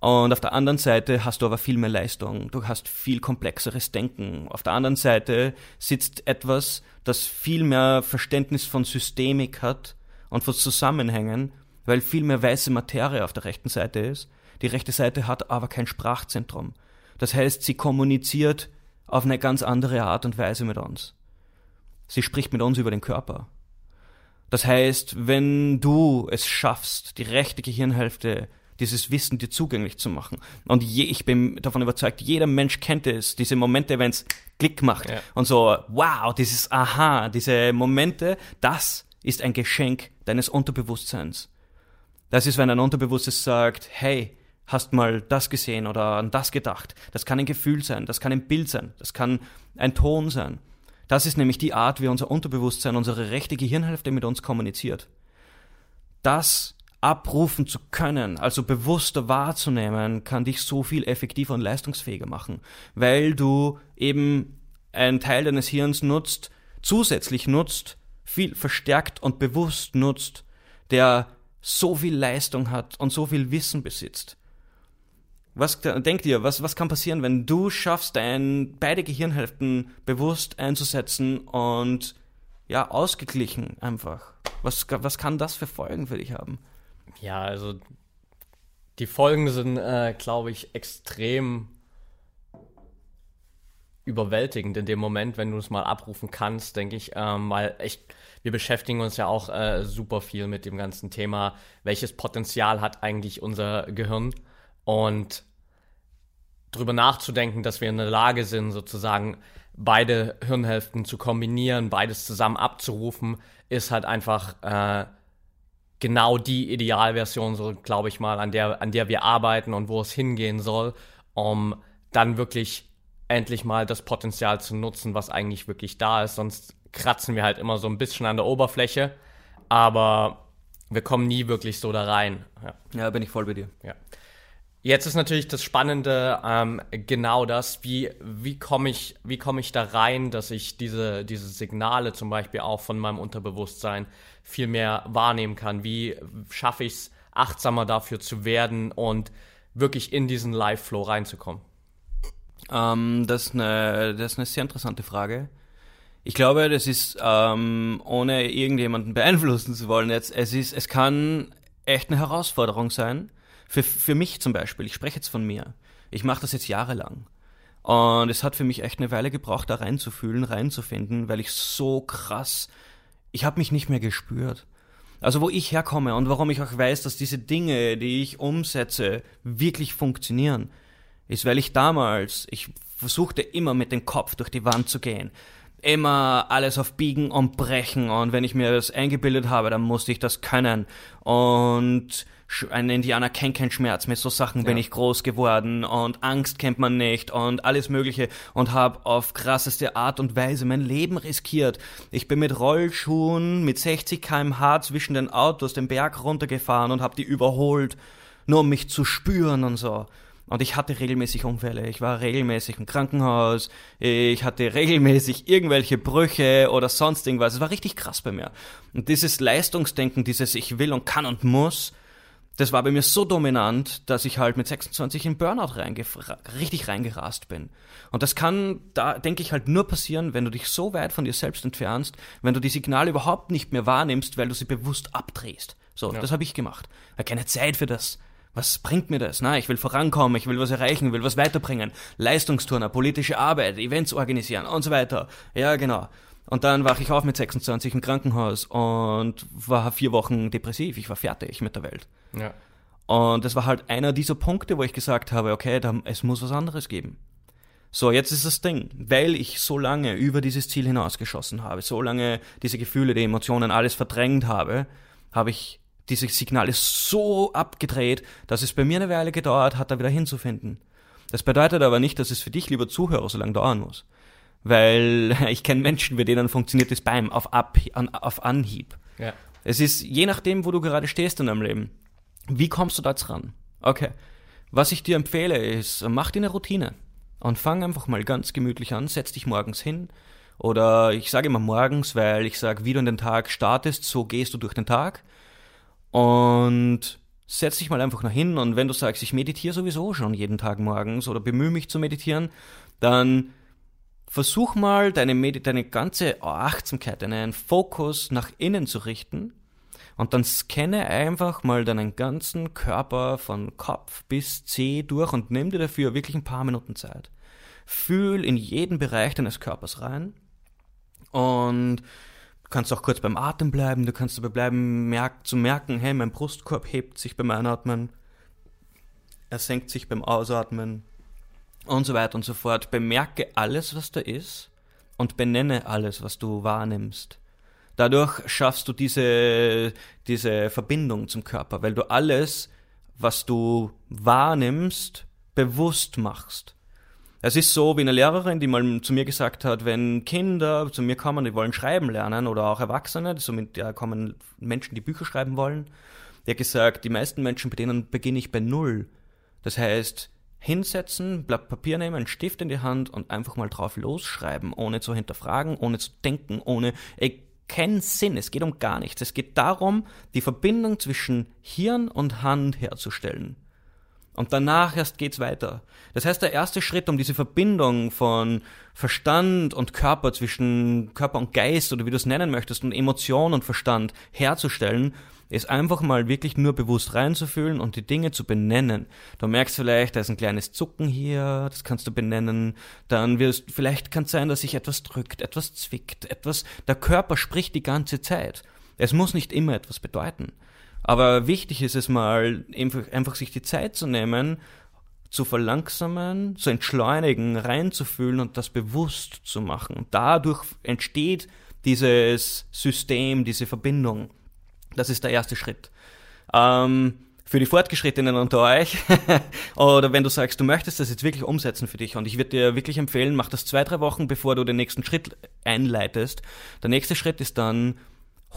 Und auf der anderen Seite hast du aber viel mehr Leistung. Du hast viel komplexeres Denken. Auf der anderen Seite sitzt etwas, das viel mehr Verständnis von Systemik hat und von Zusammenhängen, weil viel mehr weiße Materie auf der rechten Seite ist. Die rechte Seite hat aber kein Sprachzentrum. Das heißt, sie kommuniziert auf eine ganz andere Art und Weise mit uns. Sie spricht mit uns über den Körper. Das heißt, wenn du es schaffst, die rechte Gehirnhälfte dieses Wissen dir zugänglich zu machen. Und je, ich bin davon überzeugt, jeder Mensch kennt es, diese Momente, wenn es Klick macht Ja. und so, wow, dieses Aha, diese Momente, das ist ein Geschenk deines Unterbewusstseins. Das ist, wenn ein Unterbewusstes sagt, hey, hast mal das gesehen oder an das gedacht. Das kann ein Gefühl sein, das kann ein Bild sein, das kann ein Ton sein. Das ist nämlich die Art, wie unser Unterbewusstsein, unsere rechte Gehirnhälfte mit uns kommuniziert. Das abrufen zu können, also bewusster wahrzunehmen, kann dich so viel effektiver und leistungsfähiger machen, weil du eben einen Teil deines Hirns nutzt, zusätzlich nutzt, viel verstärkt und bewusst nutzt, der so viel Leistung hat und so viel Wissen besitzt. Was denkt ihr, was, was kann passieren, wenn du schaffst, dein, beide Gehirnhälften bewusst einzusetzen und ja, ausgeglichen einfach? Was, was kann das für Folgen für dich haben? Ja, also die Folgen sind, äh, glaube ich, extrem überwältigend in dem Moment, wenn du es mal abrufen kannst, denke ich, ähm, weil ich, wir beschäftigen uns ja auch äh, super viel mit dem ganzen Thema, welches Potenzial hat eigentlich unser Gehirn und drüber nachzudenken, dass wir in der Lage sind, sozusagen beide Hirnhälften zu kombinieren, beides zusammen abzurufen, ist halt einfach äh, genau die Idealversion, so glaube ich mal, an der, an der wir arbeiten und wo es hingehen soll, um dann wirklich endlich mal das Potenzial zu nutzen, was eigentlich wirklich da ist. Sonst kratzen wir halt immer so ein bisschen an der Oberfläche, aber wir kommen nie wirklich so da rein. Ja. Ja, bin ich voll bei dir. Ja. Jetzt ist natürlich das Spannende ähm, genau das, wie, wie komme ich, wie komme ich da rein, dass ich diese, diese Signale zum Beispiel auch von meinem Unterbewusstsein viel mehr wahrnehmen kann. Wie schaffe ich es, achtsamer dafür zu werden und wirklich in diesen Live-Flow reinzukommen? Ähm, das, ist eine, das ist eine sehr interessante Frage. Ich glaube, das ist, ähm, ohne irgendjemanden beeinflussen zu wollen, jetzt, es ist, es kann echt eine Herausforderung sein. Für, für mich zum Beispiel, ich spreche jetzt von mir. Ich mache das jetzt jahrelang. Und es hat für mich echt eine Weile gebraucht, da reinzufühlen, reinzufinden, weil ich so krass, ich habe mich nicht mehr gespürt. Also wo ich herkomme und warum ich auch weiß, dass diese Dinge, die ich umsetze, wirklich funktionieren, ist, weil ich damals, ich versuchte immer mit dem Kopf durch die Wand zu gehen. Immer alles auf Biegen und Brechen und wenn ich mir das eingebildet habe, dann musste ich das können. Und ein Indianer kennt keinen Schmerz, mit so Sachen bin Ja. ich groß geworden und Angst kennt man nicht und alles Mögliche und habe auf krasseste Art und Weise mein Leben riskiert. Ich bin mit Rollschuhen mit 60 km/h zwischen den Autos den Berg runtergefahren und habe die überholt, nur um mich zu spüren und so. Und ich hatte regelmäßig Unfälle. Ich war regelmäßig im Krankenhaus. Ich hatte regelmäßig irgendwelche Brüche oder sonst irgendwas. Es war richtig krass bei mir. Und dieses Leistungsdenken, dieses Ich will und kann und muss, das war bei mir so dominant, dass ich halt mit 26 in Burnout richtig reingerast bin. Und das kann, da denke ich halt nur passieren, wenn du dich so weit von dir selbst entfernst, wenn du die Signale überhaupt nicht mehr wahrnimmst, weil du sie bewusst abdrehst. So, das habe ich gemacht. Ich keine Zeit für das. Was bringt mir das? Na, ich will vorankommen, ich will was erreichen, will was weiterbringen. Leistungsturner, politische Arbeit, Events organisieren und so weiter. Ja, genau. Und dann wach ich auf mit 26 im Krankenhaus und war vier Wochen depressiv. Ich war fertig mit der Welt. Ja. Und das war halt einer dieser Punkte, wo ich gesagt habe, okay, da, es muss was anderes geben. So, jetzt ist das Ding, weil ich so lange über dieses Ziel hinausgeschossen habe, so lange diese Gefühle, die Emotionen, alles verdrängt habe, habe ich diese Signale so abgedreht, dass es bei mir eine Weile gedauert hat, da wieder hinzufinden. Das bedeutet aber nicht, dass es für dich, lieber Zuhörer, so lange dauern muss. Weil ich kenne Menschen, bei denen funktioniert das beim auf, Ab, an, auf Anhieb. Ja. Es ist je nachdem, wo du gerade stehst in deinem Leben. Wie kommst du da ran? Okay. Was ich dir empfehle ist, mach dir eine Routine und fang einfach mal ganz gemütlich an, setz dich morgens hin oder ich sage immer morgens, weil ich sage, wie du in den Tag startest, so gehst du durch den Tag und setz dich mal einfach noch hin und wenn du sagst, ich meditiere sowieso schon jeden Tag morgens oder bemühe mich zu meditieren, dann versuch mal deine, Medi deine ganze Achtsamkeit, deinen Fokus nach innen zu richten und dann scanne einfach mal deinen ganzen Körper von Kopf bis Zeh durch und nimm dir dafür wirklich ein paar Minuten Zeit. Fühl in jeden Bereich deines Körpers rein und du kannst auch kurz beim Atem bleiben, du kannst dabei bleiben, merk, zu merken, hey, mein Brustkorb hebt sich beim Einatmen, er senkt sich beim Ausatmen und so weiter und so fort. Bemerke alles, was da ist und benenne alles, was du wahrnimmst. Dadurch schaffst du diese, diese Verbindung zum Körper, weil du alles, was du wahrnimmst, bewusst machst. Es ist so wie eine Lehrerin, die mal zu mir gesagt hat, wenn Kinder zu mir kommen, die wollen schreiben lernen oder auch Erwachsene, somit ja, kommen Menschen, die Bücher schreiben wollen, die hat gesagt, die meisten Menschen, bei denen beginne ich bei Null. Das heißt, hinsetzen, Blatt Papier nehmen, einen Stift in die Hand und einfach mal drauf losschreiben, ohne zu hinterfragen, ohne zu denken, ohne, ey, keinen Sinn, es geht um gar nichts. Es geht darum, die Verbindung zwischen Hirn und Hand herzustellen. Und danach erst geht's weiter. Das heißt, der erste Schritt, um diese Verbindung von Verstand und Körper zwischen Körper und Geist oder wie du es nennen möchtest und Emotion und Verstand herzustellen, ist einfach mal wirklich nur bewusst reinzufühlen und die Dinge zu benennen. Du merkst vielleicht, da ist ein kleines Zucken hier, das kannst du benennen. Dann wirst, vielleicht kann es sein, dass sich etwas drückt, etwas zwickt, etwas, der Körper spricht die ganze Zeit. Es muss nicht immer etwas bedeuten. Aber wichtig ist es mal, einfach, sich die Zeit zu nehmen, zu verlangsamen, zu entschleunigen, reinzufühlen und das bewusst zu machen. Dadurch entsteht dieses System, diese Verbindung. Das ist der erste Schritt. Ähm, für die Fortgeschrittenen unter euch, oder wenn du sagst, du möchtest das jetzt wirklich umsetzen für dich, und ich würde dir wirklich empfehlen, mach das zwei, drei Wochen, bevor du den nächsten Schritt einleitest. Der nächste Schritt ist dann,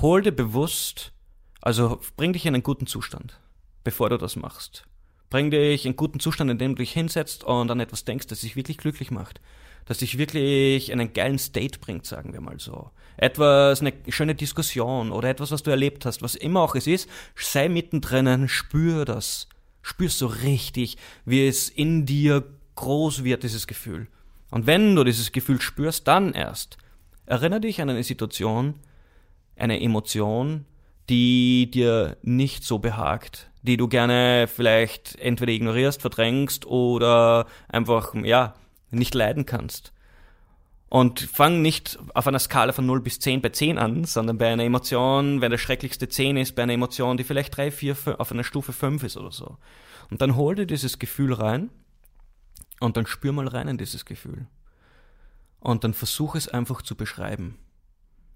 hol dir bewusst, also bring dich in einen guten Zustand, bevor du das machst. Bring dich in guten Zustand, in dem du dich hinsetzt und an etwas denkst, das dich wirklich glücklich macht das dich wirklich in einen geilen State bringt, sagen wir mal so. Etwas, eine schöne Diskussion oder etwas, was du erlebt hast, was immer auch es ist, sei mittendrin, spür das. Spürst so richtig, wie es in dir groß wird, dieses Gefühl. Und wenn du dieses Gefühl spürst, dann erst erinnere dich an eine Situation, eine Emotion, die dir nicht so behagt, die du gerne vielleicht entweder ignorierst, verdrängst oder einfach, ja, nicht leiden kannst. Und fang nicht auf einer Skala von 0 bis 10 bei 10 an, sondern bei einer Emotion, wenn der schrecklichste 10 ist, bei einer Emotion, die vielleicht 3, 4, 5, auf einer Stufe 5 ist oder so. Und dann hol dir dieses Gefühl rein und dann spür mal rein in dieses Gefühl. Und dann versuch es einfach zu beschreiben.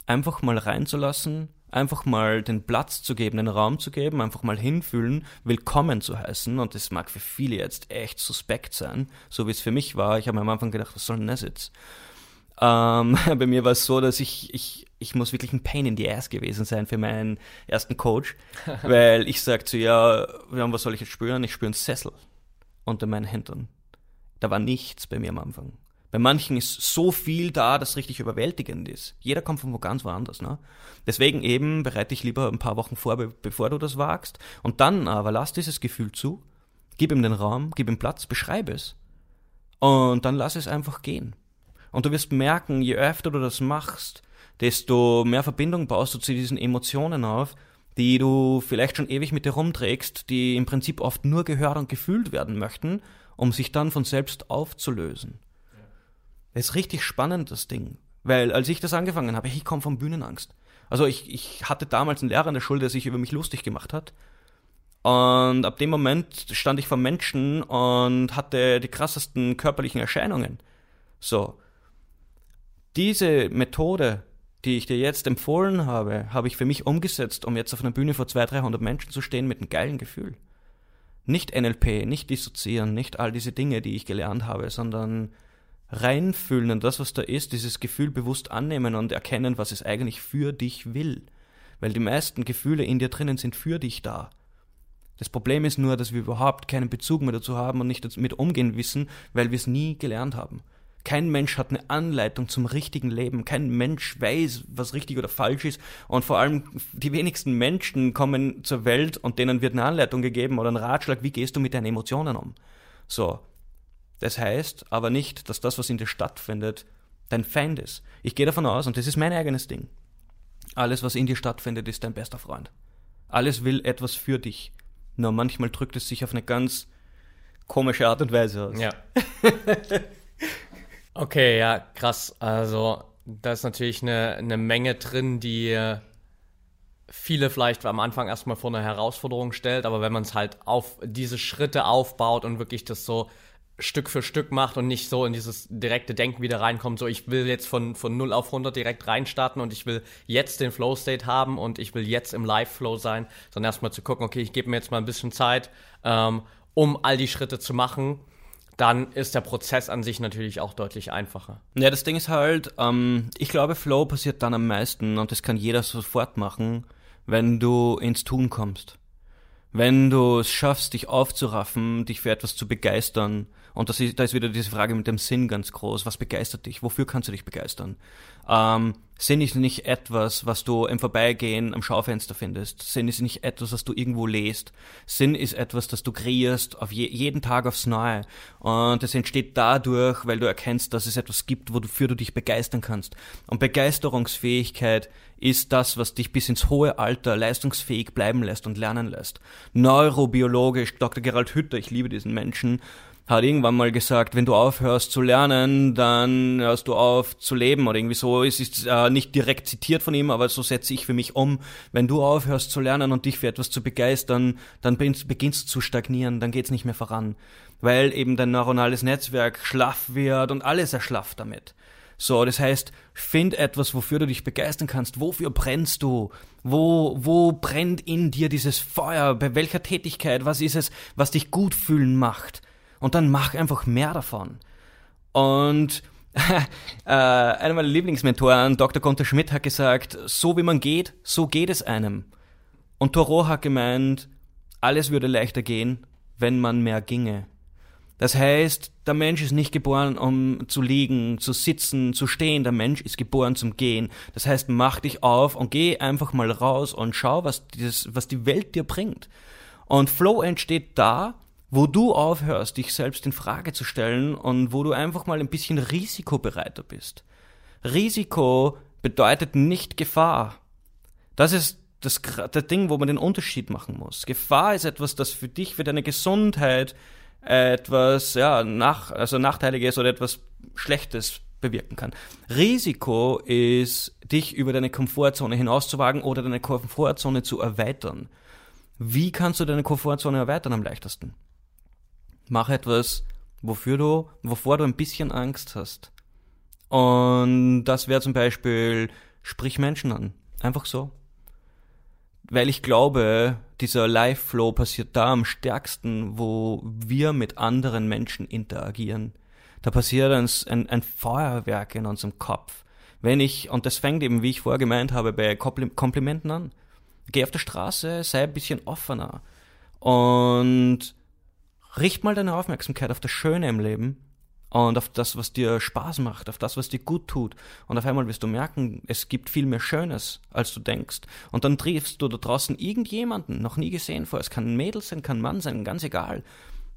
Einfach mal reinzulassen, einfach mal den Platz zu geben, den Raum zu geben, einfach mal hinfühlen, willkommen zu heißen. Und das mag für viele jetzt echt suspekt sein, so wie es für mich war. Ich habe mir am Anfang gedacht, was soll denn das jetzt? Ähm, bei mir war es so, dass ich, ich, ich muss wirklich ein Pain in the Ass gewesen sein für meinen ersten Coach, weil ich sagte zu ihr, ja, was soll ich jetzt spüren? Ich spüre einen Sessel unter meinen Hintern. Da war nichts bei mir am Anfang. Bei manchen ist so viel da, dass richtig überwältigend ist. Jeder kommt von wo ganz woanders. Ne? Deswegen eben bereite ich lieber ein paar Wochen vor, bevor du das wagst. Und dann aber lass dieses Gefühl zu, gib ihm den Raum, gib ihm Platz, beschreibe es. Und dann lass es einfach gehen. Und du wirst merken, je öfter du das machst, desto mehr Verbindung baust du zu diesen Emotionen auf, die du vielleicht schon ewig mit dir rumträgst, die im Prinzip oft nur gehört und gefühlt werden möchten, um sich dann von selbst aufzulösen. Das ist richtig spannend, das Ding. Weil als ich das angefangen habe, ich komme von Bühnenangst. Also ich, ich hatte damals einen Lehrer in der Schule, der sich über mich lustig gemacht hat. Und ab dem Moment stand ich vor Menschen und hatte die krassesten körperlichen Erscheinungen. So. Diese Methode, die ich dir jetzt empfohlen habe, habe ich für mich umgesetzt, um jetzt auf einer Bühne vor 200, 300 Menschen zu stehen mit einem geilen Gefühl. Nicht NLP, nicht dissoziieren, nicht all diese Dinge, die ich gelernt habe, sondern reinfühlen in das, was da ist, dieses Gefühl bewusst annehmen und erkennen, was es eigentlich für dich will. Weil die meisten Gefühle in dir drinnen sind für dich da. Das Problem ist nur, dass wir überhaupt keinen Bezug mehr dazu haben und nicht damit umgehen wissen, weil wir es nie gelernt haben. Kein Mensch hat eine Anleitung zum richtigen Leben. Kein Mensch weiß, was richtig oder falsch ist. Und vor allem die wenigsten Menschen kommen zur Welt und denen wird eine Anleitung gegeben oder ein Ratschlag, wie gehst du mit deinen Emotionen um. So, das heißt aber nicht, dass das, was in dir stattfindet, dein Feind ist. Ich gehe davon aus, und das ist mein eigenes Ding, alles, was in dir stattfindet, ist dein bester Freund. Alles will etwas für dich. Nur manchmal drückt es sich auf eine ganz komische Art und Weise aus. Ja. okay, ja, krass. Also, da ist natürlich eine, eine Menge drin, die viele vielleicht am Anfang erstmal vor eine Herausforderung stellt, aber wenn man es halt auf diese Schritte aufbaut und wirklich das so Stück für Stück macht und nicht so in dieses direkte Denken wieder reinkommt, so ich will jetzt von, von 0 auf 100 direkt reinstarten und ich will jetzt den Flow State haben und ich will jetzt im Live Flow sein, sondern erstmal zu gucken, okay, ich gebe mir jetzt mal ein bisschen Zeit, ähm, um all die Schritte zu machen, dann ist der Prozess an sich natürlich auch deutlich einfacher. Ja, das Ding ist halt, ähm, ich glaube, Flow passiert dann am meisten und das kann jeder sofort machen, wenn du ins Tun kommst. Wenn du es schaffst, dich aufzuraffen, dich für etwas zu begeistern, und das ist, da ist wieder diese Frage mit dem Sinn ganz groß. Was begeistert dich? Wofür kannst du dich begeistern? Ähm, Sinn ist nicht etwas, was du im Vorbeigehen am Schaufenster findest. Sinn ist nicht etwas, was du irgendwo lest. Sinn ist etwas, das du kreierst auf je, jeden Tag aufs Neue. Und es entsteht dadurch, weil du erkennst, dass es etwas gibt, wofür du dich begeistern kannst. Und Begeisterungsfähigkeit ist das, was dich bis ins hohe Alter leistungsfähig bleiben lässt und lernen lässt. Neurobiologisch, Dr. Gerald Hütter, ich liebe diesen Menschen, hat irgendwann mal gesagt, wenn du aufhörst zu lernen, dann hörst du auf zu leben oder irgendwie so. Es ist äh, nicht direkt zitiert von ihm, aber so setze ich für mich um. Wenn du aufhörst zu lernen und dich für etwas zu begeistern, dann beginnst du zu stagnieren, dann geht's nicht mehr voran, weil eben dein neuronales Netzwerk schlaff wird und alles erschlafft damit. So, das heißt, find etwas, wofür du dich begeistern kannst. Wofür brennst du? Wo, wo brennt in dir dieses Feuer? Bei welcher Tätigkeit? Was ist es, was dich gut fühlen macht? Und dann mach einfach mehr davon. Und äh, einer meiner Lieblingsmentoren, Dr. Gunther Schmidt, hat gesagt, so wie man geht, so geht es einem. Und Thoreau hat gemeint, alles würde leichter gehen, wenn man mehr ginge. Das heißt, der Mensch ist nicht geboren, um zu liegen, zu sitzen, zu stehen. Der Mensch ist geboren zum Gehen. Das heißt, mach dich auf und geh einfach mal raus und schau, was, dieses, was die Welt dir bringt. Und Flow entsteht da, wo du aufhörst, dich selbst in Frage zu stellen und wo du einfach mal ein bisschen risikobereiter bist. Risiko bedeutet nicht Gefahr. Das ist das, das Ding, wo man den Unterschied machen muss. Gefahr ist etwas, das für dich, für deine Gesundheit etwas, ja, nach, also Nachteiliges oder etwas Schlechtes bewirken kann. Risiko ist, dich über deine Komfortzone hinauszuwagen oder deine Komfortzone zu erweitern. Wie kannst du deine Komfortzone erweitern am leichtesten? Mach etwas, wofür du, wovor du ein bisschen Angst hast. Und das wäre zum Beispiel, sprich Menschen an. Einfach so. Weil ich glaube, dieser Live-Flow passiert da am stärksten, wo wir mit anderen Menschen interagieren. Da passiert ein, ein, ein Feuerwerk in unserem Kopf. Wenn ich, und das fängt eben, wie ich vorher gemeint habe, bei Komplimenten an. Geh auf der Straße, sei ein bisschen offener. Und richt mal deine Aufmerksamkeit auf das Schöne im Leben und auf das, was dir Spaß macht, auf das, was dir gut tut. Und auf einmal wirst du merken, es gibt viel mehr Schönes, als du denkst. Und dann triffst du da draußen irgendjemanden, noch nie gesehen vor. Es kann ein Mädel sein, kann ein Mann sein, ganz egal.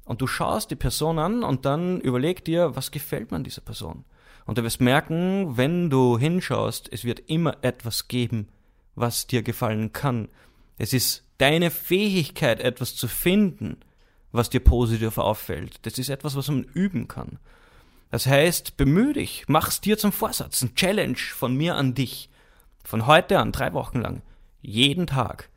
Und du schaust die Person an und dann überleg dir, was gefällt man dieser Person. Und du wirst merken, wenn du hinschaust, es wird immer etwas geben, was dir gefallen kann. Es ist deine Fähigkeit, etwas zu finden, was dir positiv auffällt. Das ist etwas, was man üben kann. Das heißt, bemühe dich, mach's dir zum Vorsatz, ein Challenge von mir an dich. Von heute an, drei Wochen lang, jeden Tag.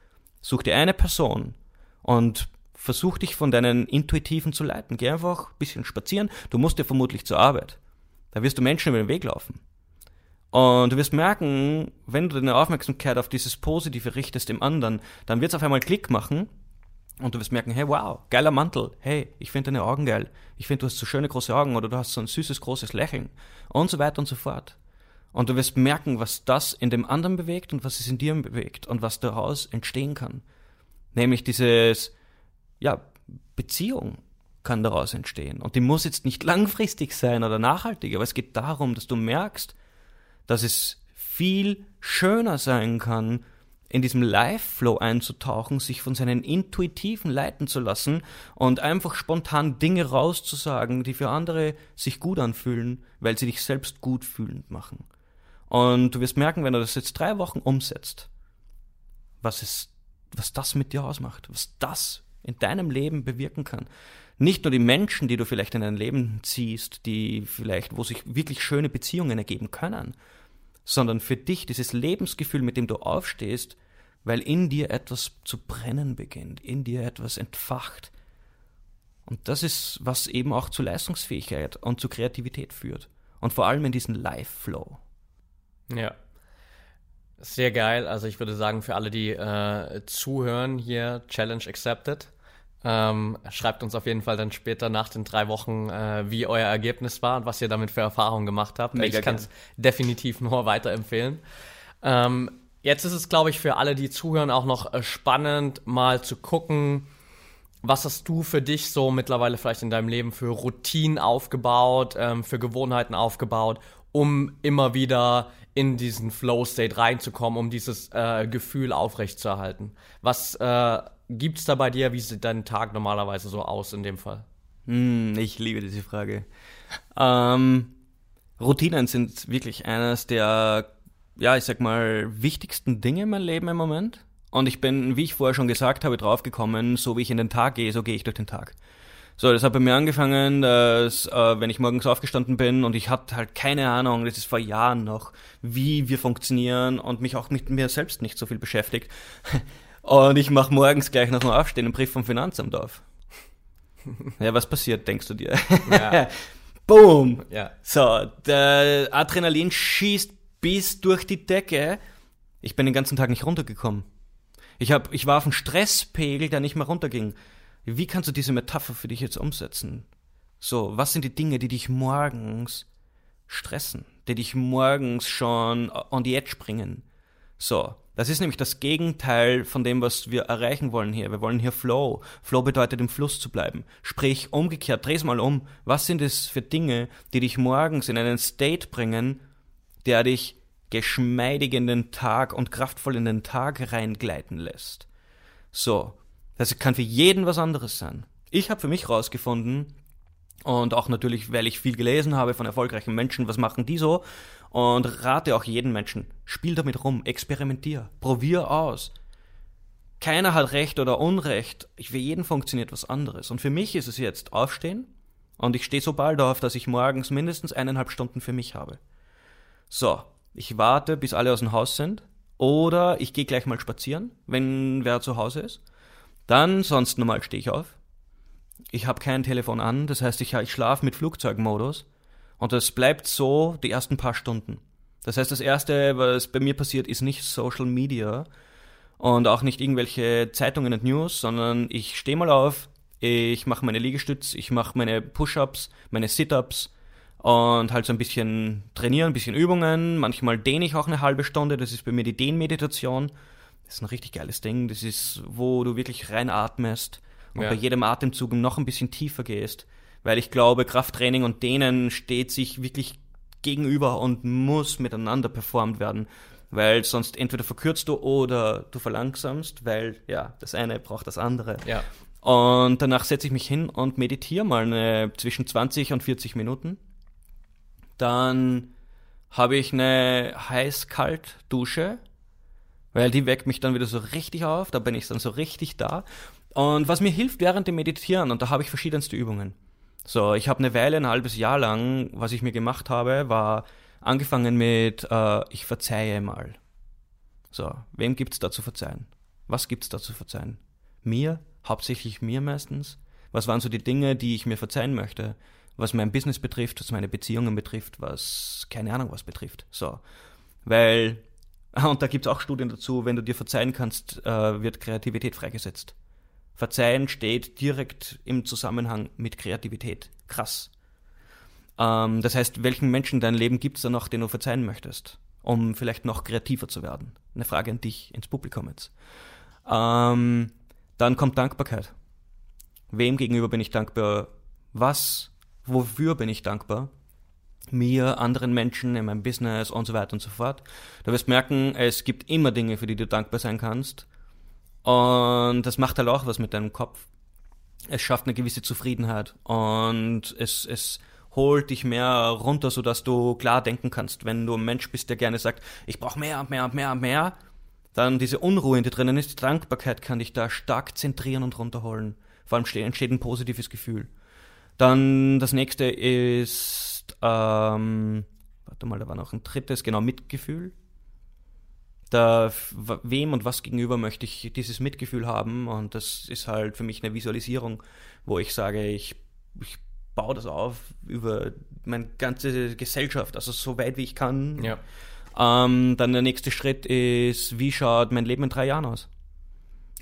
Such dir eine Person und versuch dich von deinen Intuitiven zu leiten. Geh einfach ein bisschen spazieren. Du musst dir vermutlich zur Arbeit. Da wirst du Menschen über den Weg laufen. Und du wirst merken, wenn du deine Aufmerksamkeit auf dieses Positive richtest im anderen, dann wird es auf einmal Klick machen und du wirst merken, hey, wow, geiler Mantel. Hey, ich finde deine Augen geil. Ich finde, du hast so schöne große Augen oder du hast so ein süßes, großes Lächeln. Und so weiter und so fort. Und du wirst merken, was das in dem anderen bewegt und was es in dir bewegt und was daraus entstehen kann. Nämlich dieses, ja, Beziehung kann daraus entstehen. Und die muss jetzt nicht langfristig sein oder nachhaltig, aber es geht darum, dass du merkst, dass es viel schöner sein kann, in diesem Live-Flow einzutauchen, sich von seinen Intuitiven leiten zu lassen und einfach spontan Dinge rauszusagen, die für andere sich gut anfühlen, weil sie dich selbst gut fühlend machen. Und du wirst merken, wenn du das jetzt drei Wochen umsetzt, was es, was das mit dir ausmacht, was das in deinem Leben bewirken kann. Nicht nur die Menschen, die du vielleicht in dein Leben ziehst, die vielleicht, wo sich wirklich schöne Beziehungen ergeben können, sondern für dich dieses Lebensgefühl, mit dem du aufstehst, weil in dir etwas zu brennen beginnt, in dir etwas entfacht. Und das ist, was eben auch zu Leistungsfähigkeit und zu Kreativität führt. Und vor allem in diesen Live-Flow. Ja. Sehr geil. Also ich würde sagen, für alle, die äh, zuhören hier, Challenge accepted. Ähm, schreibt uns auf jeden Fall dann später nach den drei Wochen, äh, wie euer Ergebnis war und was ihr damit für Erfahrungen gemacht habt. Mega ich kann es definitiv nur weiterempfehlen. Ähm, jetzt ist es, glaube ich, für alle, die zuhören, auch noch äh, spannend, mal zu gucken, was hast du für dich so mittlerweile vielleicht in deinem Leben für Routinen aufgebaut, ähm, für Gewohnheiten aufgebaut, um immer wieder in diesen Flow-State reinzukommen, um dieses äh, Gefühl aufrechtzuerhalten? Was äh, gibt es da bei dir? Wie sieht dein Tag normalerweise so aus in dem Fall? Hm, ich liebe diese Frage. Ähm, Routinen sind wirklich eines der, ja, ich sag mal, wichtigsten Dinge in meinem Leben im Moment. Und ich bin, wie ich vorher schon gesagt habe, draufgekommen, so wie ich in den Tag gehe, so gehe ich durch den Tag. So, das hat bei mir angefangen, dass äh, wenn ich morgens aufgestanden bin und ich hatte halt keine Ahnung, das ist vor Jahren noch, wie wir funktionieren und mich auch mit mir selbst nicht so viel beschäftigt. Und ich mache morgens gleich nach dem Aufstehen einen Brief vom Finanzamt auf. Ja, was passiert, denkst du dir? Ja. Boom! Ja. So, der Adrenalin schießt bis durch die Decke. Ich bin den ganzen Tag nicht runtergekommen. Ich, hab, ich war auf einem Stresspegel, der nicht mehr runterging. Wie kannst du diese Metapher für dich jetzt umsetzen? So, was sind die Dinge, die dich morgens stressen, die dich morgens schon on the edge bringen? So, das ist nämlich das Gegenteil von dem, was wir erreichen wollen hier. Wir wollen hier Flow. Flow bedeutet, im Fluss zu bleiben. Sprich, umgekehrt, dreh's mal um. Was sind es für Dinge, die dich morgens in einen State bringen, der dich geschmeidig in den Tag und kraftvoll in den Tag reingleiten lässt? So. Das kann für jeden was anderes sein. Ich habe für mich rausgefunden, und auch natürlich, weil ich viel gelesen habe von erfolgreichen Menschen, was machen die so? Und rate auch jeden Menschen, spiel damit rum, experimentier, probier aus. Keiner hat Recht oder Unrecht. Für jeden funktioniert was anderes. Und für mich ist es jetzt aufstehen und ich stehe so bald auf, dass ich morgens mindestens eineinhalb Stunden für mich habe. So, ich warte, bis alle aus dem Haus sind. Oder ich gehe gleich mal spazieren, wenn wer zu Hause ist. Dann, sonst normal stehe ich auf. Ich habe kein Telefon an, das heißt, ich, ich schlafe mit Flugzeugmodus. Und das bleibt so die ersten paar Stunden. Das heißt, das Erste, was bei mir passiert, ist nicht Social Media und auch nicht irgendwelche Zeitungen und News, sondern ich stehe mal auf, ich mache meine Liegestütze, ich mache meine Push-ups, meine Sit-ups und halt so ein bisschen trainieren, ein bisschen Übungen. Manchmal dehne ich auch eine halbe Stunde, das ist bei mir die Dehnmeditation. Das ist ein richtig geiles Ding, das ist, wo du wirklich reinatmest und ja. bei jedem Atemzug noch ein bisschen tiefer gehst weil ich glaube, Krafttraining und Dehnen steht sich wirklich gegenüber und muss miteinander performt werden, weil sonst entweder verkürzt du oder du verlangsamst, weil ja, das eine braucht das andere. Ja. Und danach setze ich mich hin und meditiere mal eine, zwischen 20 und 40 Minuten. Dann habe ich eine heiß-kalt-Dusche, weil die weckt mich dann wieder so richtig auf, da bin ich dann so richtig da. Und was mir hilft während dem Meditieren, und da habe ich verschiedenste Übungen. So, ich habe eine Weile, ein halbes Jahr lang, was ich mir gemacht habe, war angefangen mit, äh, ich verzeihe mal. So, wem gibt's da zu verzeihen? Was gibt's da zu verzeihen? Mir? Hauptsächlich mir meistens? Was waren so die Dinge, die ich mir verzeihen möchte? Was mein Business betrifft, was meine Beziehungen betrifft, was keine Ahnung was betrifft. So, weil und da gibt's auch Studien dazu, wenn du dir verzeihen kannst, äh, wird Kreativität freigesetzt. Verzeihen steht direkt im Zusammenhang mit Kreativität. Krass. Ähm, das heißt, welchen Menschen dein Leben gibt es da noch, den du verzeihen möchtest, um vielleicht noch kreativer zu werden? Eine Frage an dich ins Publikum jetzt. Ähm, dann kommt Dankbarkeit. Wem gegenüber bin ich dankbar? Was, wofür bin ich dankbar? Mir, anderen Menschen, in meinem Business und so weiter und so fort. Du wirst merken, es gibt immer Dinge, für die du dankbar sein kannst. Und das macht halt auch was mit deinem Kopf. Es schafft eine gewisse Zufriedenheit und es, es holt dich mehr runter, sodass du klar denken kannst. Wenn du ein Mensch bist, der gerne sagt, ich brauche mehr und mehr und mehr und mehr, dann diese Unruhe, dir drinnen ist, die Dankbarkeit kann dich da stark zentrieren und runterholen. Vor allem entsteht ein positives Gefühl. Dann das nächste ist, ähm, warte mal, da war noch ein drittes, genau, Mitgefühl. Da, wem und was gegenüber möchte ich dieses Mitgefühl haben? Und das ist halt für mich eine Visualisierung, wo ich sage, ich, ich baue das auf über meine ganze Gesellschaft, also so weit wie ich kann. Ja. Ähm, dann der nächste Schritt ist, wie schaut mein Leben in drei Jahren aus?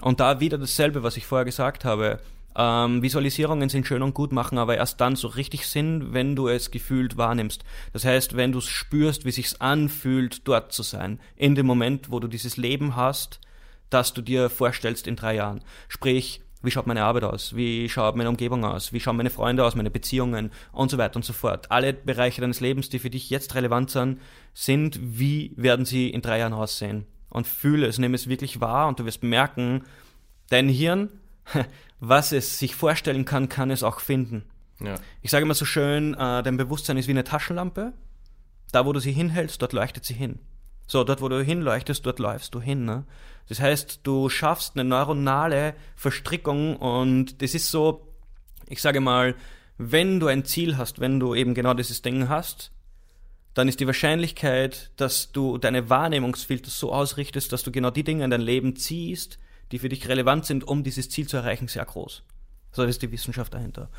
Und da wieder dasselbe, was ich vorher gesagt habe. Ähm, Visualisierungen sind schön und gut, machen aber erst dann so richtig Sinn, wenn du es gefühlt wahrnimmst. Das heißt, wenn du es spürst, wie sich's anfühlt, dort zu sein, in dem Moment, wo du dieses Leben hast, das du dir vorstellst in drei Jahren. Sprich, wie schaut meine Arbeit aus? Wie schaut meine Umgebung aus? Wie schauen meine Freunde aus, meine Beziehungen und so weiter und so fort. Alle Bereiche deines Lebens, die für dich jetzt relevant sind, sind, wie werden sie in drei Jahren aussehen? Und fühle es, nehme es wirklich wahr und du wirst merken, dein Hirn was es sich vorstellen kann, kann es auch finden. Ja. Ich sage immer so schön, äh, dein Bewusstsein ist wie eine Taschenlampe. Da, wo du sie hinhältst, dort leuchtet sie hin. So, dort, wo du hinleuchtest, dort läufst du hin. Ne? Das heißt, du schaffst eine neuronale Verstrickung und das ist so, ich sage mal, wenn du ein Ziel hast, wenn du eben genau dieses Ding hast, dann ist die Wahrscheinlichkeit, dass du deine Wahrnehmungsfilter so ausrichtest, dass du genau die Dinge in dein Leben ziehst, die für dich relevant sind, um dieses Ziel zu erreichen, sehr groß. So ist die Wissenschaft dahinter.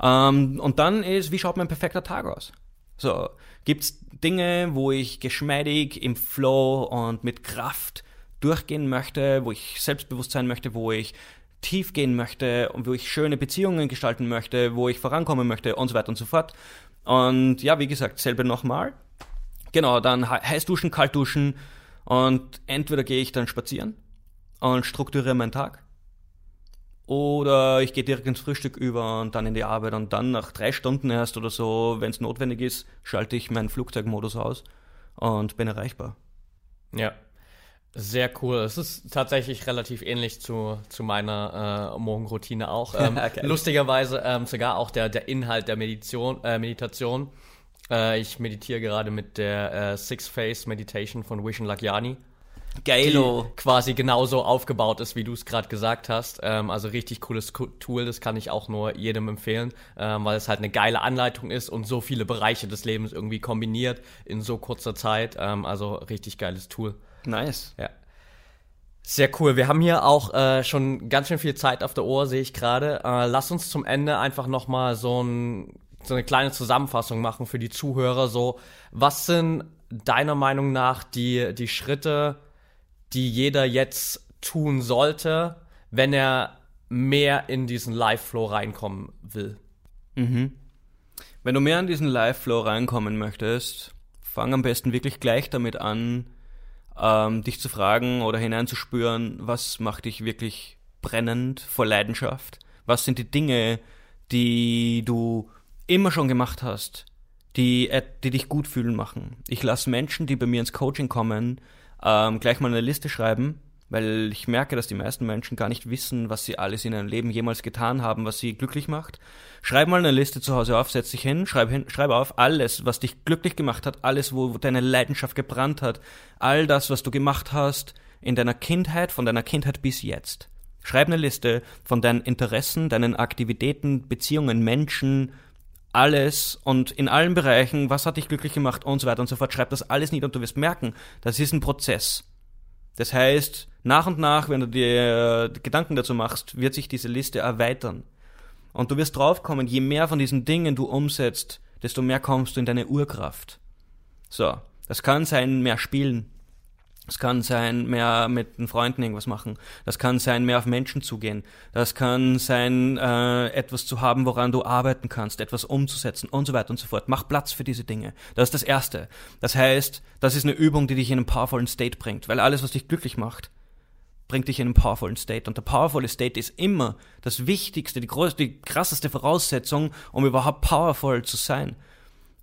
Ähm, und dann ist, wie schaut mein perfekter Tag aus? So, gibt's Dinge, wo ich geschmeidig im Flow und mit Kraft durchgehen möchte, wo ich selbstbewusst sein möchte, wo ich tief gehen möchte und wo ich schöne Beziehungen gestalten möchte, wo ich vorankommen möchte und so weiter und so fort. Und ja, wie gesagt, selbe nochmal. Genau, dann heiß duschen, kalt duschen und entweder gehe ich dann spazieren und strukturiere meinen Tag. Oder ich gehe direkt ins Frühstück über und dann in die Arbeit und dann nach drei Stunden erst oder so, wenn es notwendig ist, schalte ich meinen Flugzeugmodus aus und bin erreichbar. Ja, sehr cool. Es ist tatsächlich relativ ähnlich zu, zu meiner äh, Morgenroutine auch. Ähm, okay. Lustigerweise ähm, sogar auch der, der Inhalt der Meditation. Äh, Meditation. Äh, ich meditiere gerade mit der äh, Six Phase Meditation von Vishen Lagyani. Geilo. Die quasi genauso aufgebaut ist, wie du es gerade gesagt hast. Ähm, also richtig cooles Tool, das kann ich auch nur jedem empfehlen, ähm, weil es halt eine geile Anleitung ist und so viele Bereiche des Lebens irgendwie kombiniert in so kurzer Zeit. Ähm, also richtig geiles Tool. Nice. Ja. Sehr cool. Wir haben hier auch äh, schon ganz schön viel Zeit auf der Ohr, sehe ich gerade. Äh, lass uns zum Ende einfach nochmal so, ein, so eine kleine Zusammenfassung machen für die Zuhörer. So, was sind deiner Meinung nach die, die Schritte, die jeder jetzt tun sollte, wenn er mehr in diesen Live-Flow reinkommen will. Mhm. Wenn du mehr in diesen Live-Flow reinkommen möchtest, fang am besten wirklich gleich damit an, ähm, dich zu fragen oder hineinzuspüren, was macht dich wirklich brennend vor Leidenschaft? Was sind die Dinge, die du immer schon gemacht hast, die, äh, die dich gut fühlen machen? Ich lasse Menschen, die bei mir ins Coaching kommen, ähm, gleich mal eine Liste schreiben, weil ich merke, dass die meisten Menschen gar nicht wissen, was sie alles in ihrem Leben jemals getan haben, was sie glücklich macht. Schreib mal eine Liste zu Hause auf, setz dich hin, schreib, hin, schreib auf alles, was dich glücklich gemacht hat, alles, wo deine Leidenschaft gebrannt hat, all das, was du gemacht hast in deiner Kindheit, von deiner Kindheit bis jetzt. Schreib eine Liste von deinen Interessen, deinen Aktivitäten, Beziehungen, Menschen, alles und in allen Bereichen, was hat dich glücklich gemacht und so weiter und so fort. Schreib das alles nieder und du wirst merken, das ist ein Prozess. Das heißt, nach und nach, wenn du dir Gedanken dazu machst, wird sich diese Liste erweitern. Und du wirst draufkommen, je mehr von diesen Dingen du umsetzt, desto mehr kommst du in deine Urkraft. So, das kann sein, mehr spielen, es kann sein, mehr mit den Freunden irgendwas machen. Das kann sein, mehr auf Menschen zugehen. Das kann sein, äh, etwas zu haben, woran du arbeiten kannst, etwas umzusetzen und so weiter und so fort. Mach Platz für diese Dinge. Das ist das Erste. Das heißt, das ist eine Übung, die dich in einen powervollen State bringt, weil alles, was dich glücklich macht, bringt dich in einen powervollen State. Und der powervolle State ist immer das Wichtigste, die größte, die krasseste Voraussetzung, um überhaupt powerful zu sein.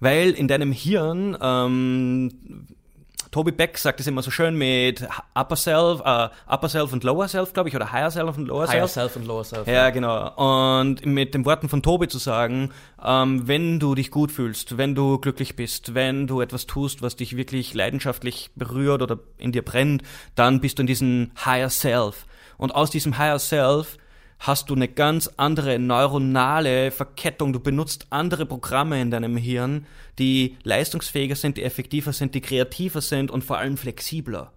Weil in deinem Hirn ähm, Toby Beck sagt es immer so schön mit Upper Self, uh, Upper Self und Lower Self, glaube ich, oder Higher Self und Lower Self. Higher Self und Lower Self. Ja, genau. Und mit den Worten von Toby zu sagen, ähm, wenn du dich gut fühlst, wenn du glücklich bist, wenn du etwas tust, was dich wirklich leidenschaftlich berührt oder in dir brennt, dann bist du in diesem Higher Self. Und aus diesem Higher Self hast du eine ganz andere neuronale Verkettung. Du benutzt andere Programme in deinem Hirn, die leistungsfähiger sind, die effektiver sind, die kreativer sind und vor allem flexibler.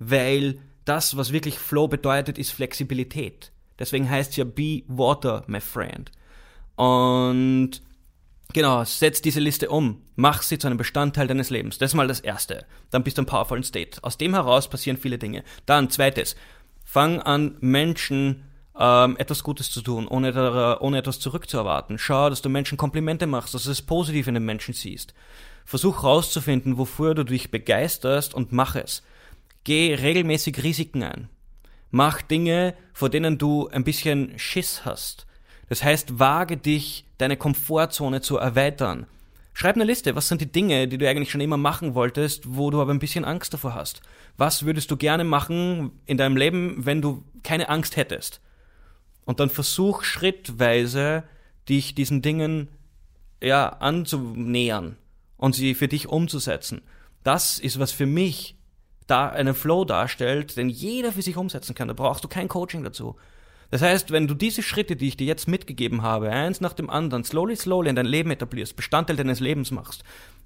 weil das, was wirklich Flow bedeutet, ist Flexibilität. Deswegen heißt es ja Be Water, my friend. Und genau, setz diese Liste um. Mach sie zu einem Bestandteil deines Lebens. Das ist mal das Erste. Dann bist du im powervollen State. Aus dem heraus passieren viele Dinge. Dann, zweites, fang an, Menschen ähm, etwas Gutes zu tun, ohne, ohne etwas zurückzuerwarten. Schau, dass du Menschen Komplimente machst, dass du es positiv in den Menschen siehst. Versuch herauszufinden, wofür du dich begeisterst und mach es. Geh regelmäßig Risiken ein. Mach Dinge, vor denen du ein bisschen Schiss hast. Das heißt, wage dich, deine Komfortzone zu erweitern. Schreib eine Liste, was sind die Dinge, die du eigentlich schon immer machen wolltest, wo du aber ein bisschen Angst davor hast. Was würdest du gerne machen in deinem Leben, wenn du keine Angst hättest? Und dann versuch schrittweise, dich diesen Dingen ja, anzunähern und sie für dich umzusetzen. Das ist, was für mich da einen Flow darstellt, den jeder für sich umsetzen kann. Da brauchst du kein Coaching dazu. Das heißt, wenn du diese Schritte, die ich dir jetzt mitgegeben habe, eins nach dem anderen, slowly, slowly in dein Leben etablierst, Bestandteil deines Lebens machst,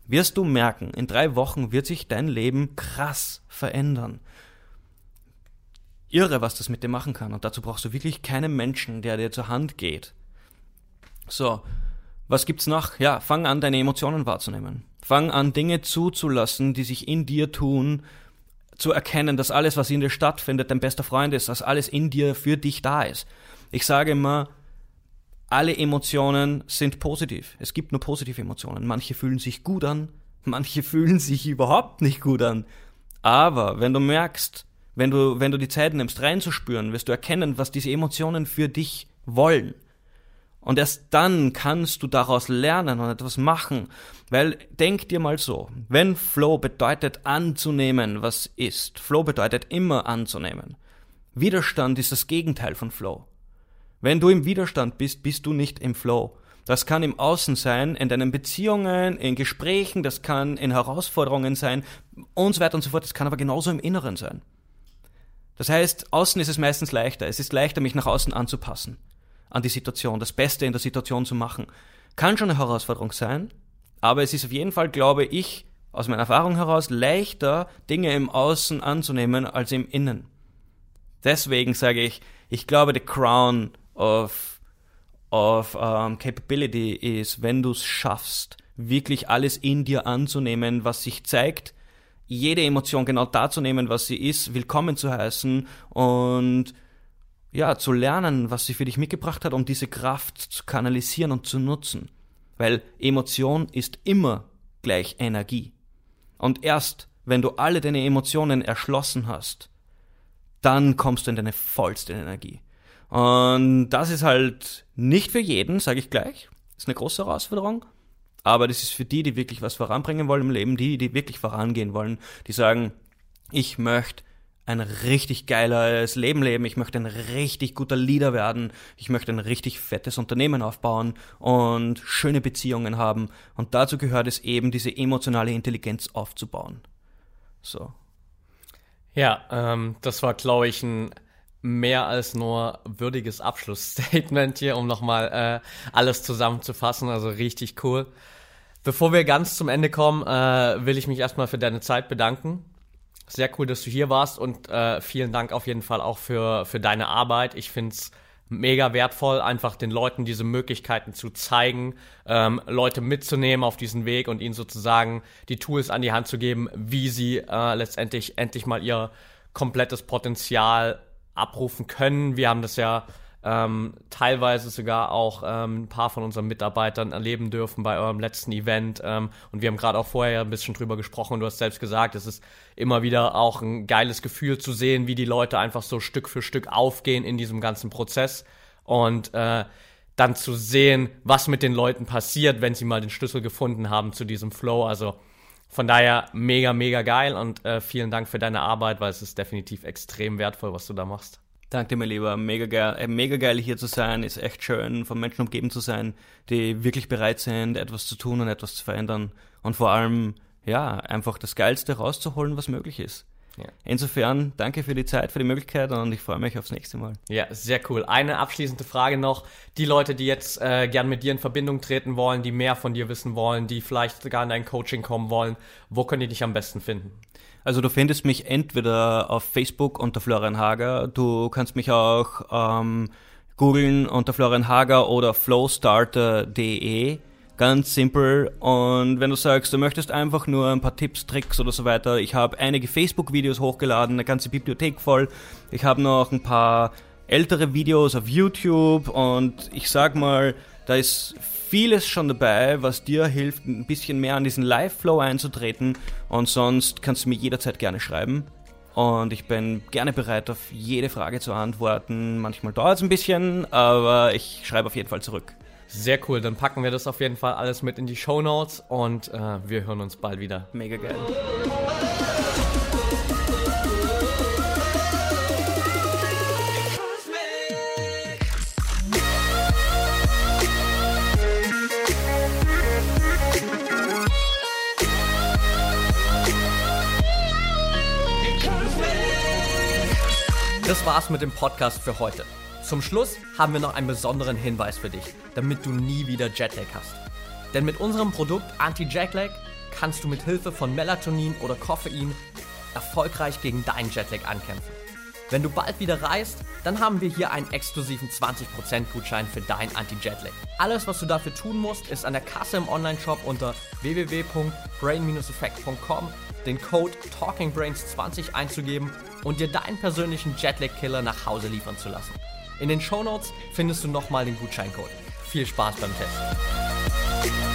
wirst du merken, in drei Wochen wird sich dein Leben krass verändern. Irre, was das mit dir machen kann. Und dazu brauchst du wirklich keinen Menschen, der dir zur Hand geht. So, was gibt's noch? Ja, fang an, deine Emotionen wahrzunehmen. Fang an, Dinge zuzulassen, die sich in dir tun, zu erkennen, dass alles, was in dir stattfindet, dein bester Freund ist, dass alles in dir für dich da ist. Ich sage immer, alle Emotionen sind positiv. Es gibt nur positive Emotionen. Manche fühlen sich gut an, manche fühlen sich überhaupt nicht gut an. Aber wenn du merkst, wenn du, wenn du die Zeit nimmst, reinzuspüren, wirst du erkennen, was diese Emotionen für dich wollen. Und erst dann kannst du daraus lernen und etwas machen. Weil denk dir mal so, wenn Flow bedeutet anzunehmen, was ist. Flow bedeutet immer anzunehmen. Widerstand ist das Gegenteil von Flow. Wenn du im Widerstand bist, bist du nicht im Flow. Das kann im Außen sein, in deinen Beziehungen, in Gesprächen, das kann in Herausforderungen sein und so weiter und so fort. Das kann aber genauso im Inneren sein. Das heißt, außen ist es meistens leichter. Es ist leichter, mich nach außen anzupassen an die Situation, das Beste in der Situation zu machen. Kann schon eine Herausforderung sein, aber es ist auf jeden Fall, glaube ich, aus meiner Erfahrung heraus leichter, Dinge im Außen anzunehmen als im Innen. Deswegen sage ich, ich glaube, the crown of, of um, capability ist, wenn du es schaffst, wirklich alles in dir anzunehmen, was sich zeigt, jede Emotion genau da zu nehmen, was sie ist, willkommen zu heißen und ja, zu lernen, was sie für dich mitgebracht hat, um diese Kraft zu kanalisieren und zu nutzen. Weil Emotion ist immer gleich Energie. Und erst wenn du alle deine Emotionen erschlossen hast, dann kommst du in deine vollste Energie. Und das ist halt nicht für jeden, sage ich gleich. Ist eine große Herausforderung. Aber das ist für die, die wirklich was voranbringen wollen im Leben, die, die wirklich vorangehen wollen, die sagen, ich möchte ein richtig geiles Leben leben, ich möchte ein richtig guter Leader werden, ich möchte ein richtig fettes Unternehmen aufbauen und schöne Beziehungen haben. Und dazu gehört es eben, diese emotionale Intelligenz aufzubauen. So. Ja, ähm, das war, glaube ich, ein mehr als nur würdiges Abschlussstatement hier, um nochmal äh, alles zusammenzufassen. Also richtig cool. Bevor wir ganz zum Ende kommen, äh, will ich mich erstmal für deine Zeit bedanken. Sehr cool, dass du hier warst und äh, vielen Dank auf jeden Fall auch für, für deine Arbeit. Ich finde es mega wertvoll, einfach den Leuten diese Möglichkeiten zu zeigen, ähm, Leute mitzunehmen auf diesen Weg und ihnen sozusagen die Tools an die Hand zu geben, wie sie äh, letztendlich endlich mal ihr komplettes Potenzial abrufen können. Wir haben das ja ähm, teilweise sogar auch ähm, ein paar von unseren Mitarbeitern erleben dürfen bei eurem letzten Event. Ähm, und wir haben gerade auch vorher ein bisschen drüber gesprochen. Du hast selbst gesagt, es ist immer wieder auch ein geiles Gefühl zu sehen, wie die Leute einfach so Stück für Stück aufgehen in diesem ganzen Prozess. Und äh, dann zu sehen, was mit den Leuten passiert, wenn sie mal den Schlüssel gefunden haben zu diesem Flow. Also von daher mega, mega geil und äh, vielen Dank für deine Arbeit, weil es ist definitiv extrem wertvoll, was du da machst. Danke, mein Lieber. Mega geil, äh, mega geil hier zu sein. Ist echt schön, von Menschen umgeben zu sein, die wirklich bereit sind, etwas zu tun und etwas zu verändern. Und vor allem, ja, einfach das Geilste rauszuholen, was möglich ist. Ja. Insofern, danke für die Zeit, für die Möglichkeit und ich freue mich aufs nächste Mal. Ja, sehr cool. Eine abschließende Frage noch. Die Leute, die jetzt äh, gern mit dir in Verbindung treten wollen, die mehr von dir wissen wollen, die vielleicht sogar in dein Coaching kommen wollen, wo können die dich am besten finden? Also du findest mich entweder auf Facebook unter Florian Hager, du kannst mich auch ähm, googeln unter Florian Hager oder flowstarter.de. Ganz simpel. Und wenn du sagst, du möchtest einfach nur ein paar Tipps, Tricks oder so weiter, ich habe einige Facebook-Videos hochgeladen, eine ganze Bibliothek voll. Ich habe noch ein paar ältere Videos auf YouTube und ich sag mal, da ist vieles schon dabei, was dir hilft, ein bisschen mehr an diesen Live-Flow einzutreten. Und sonst kannst du mir jederzeit gerne schreiben. Und ich bin gerne bereit, auf jede Frage zu antworten. Manchmal dauert es ein bisschen, aber ich schreibe auf jeden Fall zurück. Sehr cool, dann packen wir das auf jeden Fall alles mit in die Show Notes und äh, wir hören uns bald wieder. Mega geil. Das war's mit dem Podcast für heute. Zum Schluss haben wir noch einen besonderen Hinweis für dich, damit du nie wieder Jetlag hast. Denn mit unserem Produkt Anti-Jetlag kannst du mit Hilfe von Melatonin oder Koffein erfolgreich gegen deinen Jetlag ankämpfen. Wenn du bald wieder reist, dann haben wir hier einen exklusiven 20% Gutschein für dein Anti-Jetlag. Alles, was du dafür tun musst, ist an der Kasse im Onlineshop unter www.brain-effect.com den Code TalkingBrains20 einzugeben und dir deinen persönlichen Jetlag-Killer nach Hause liefern zu lassen. In den Shownotes findest du nochmal den Gutscheincode. Viel Spaß beim Testen.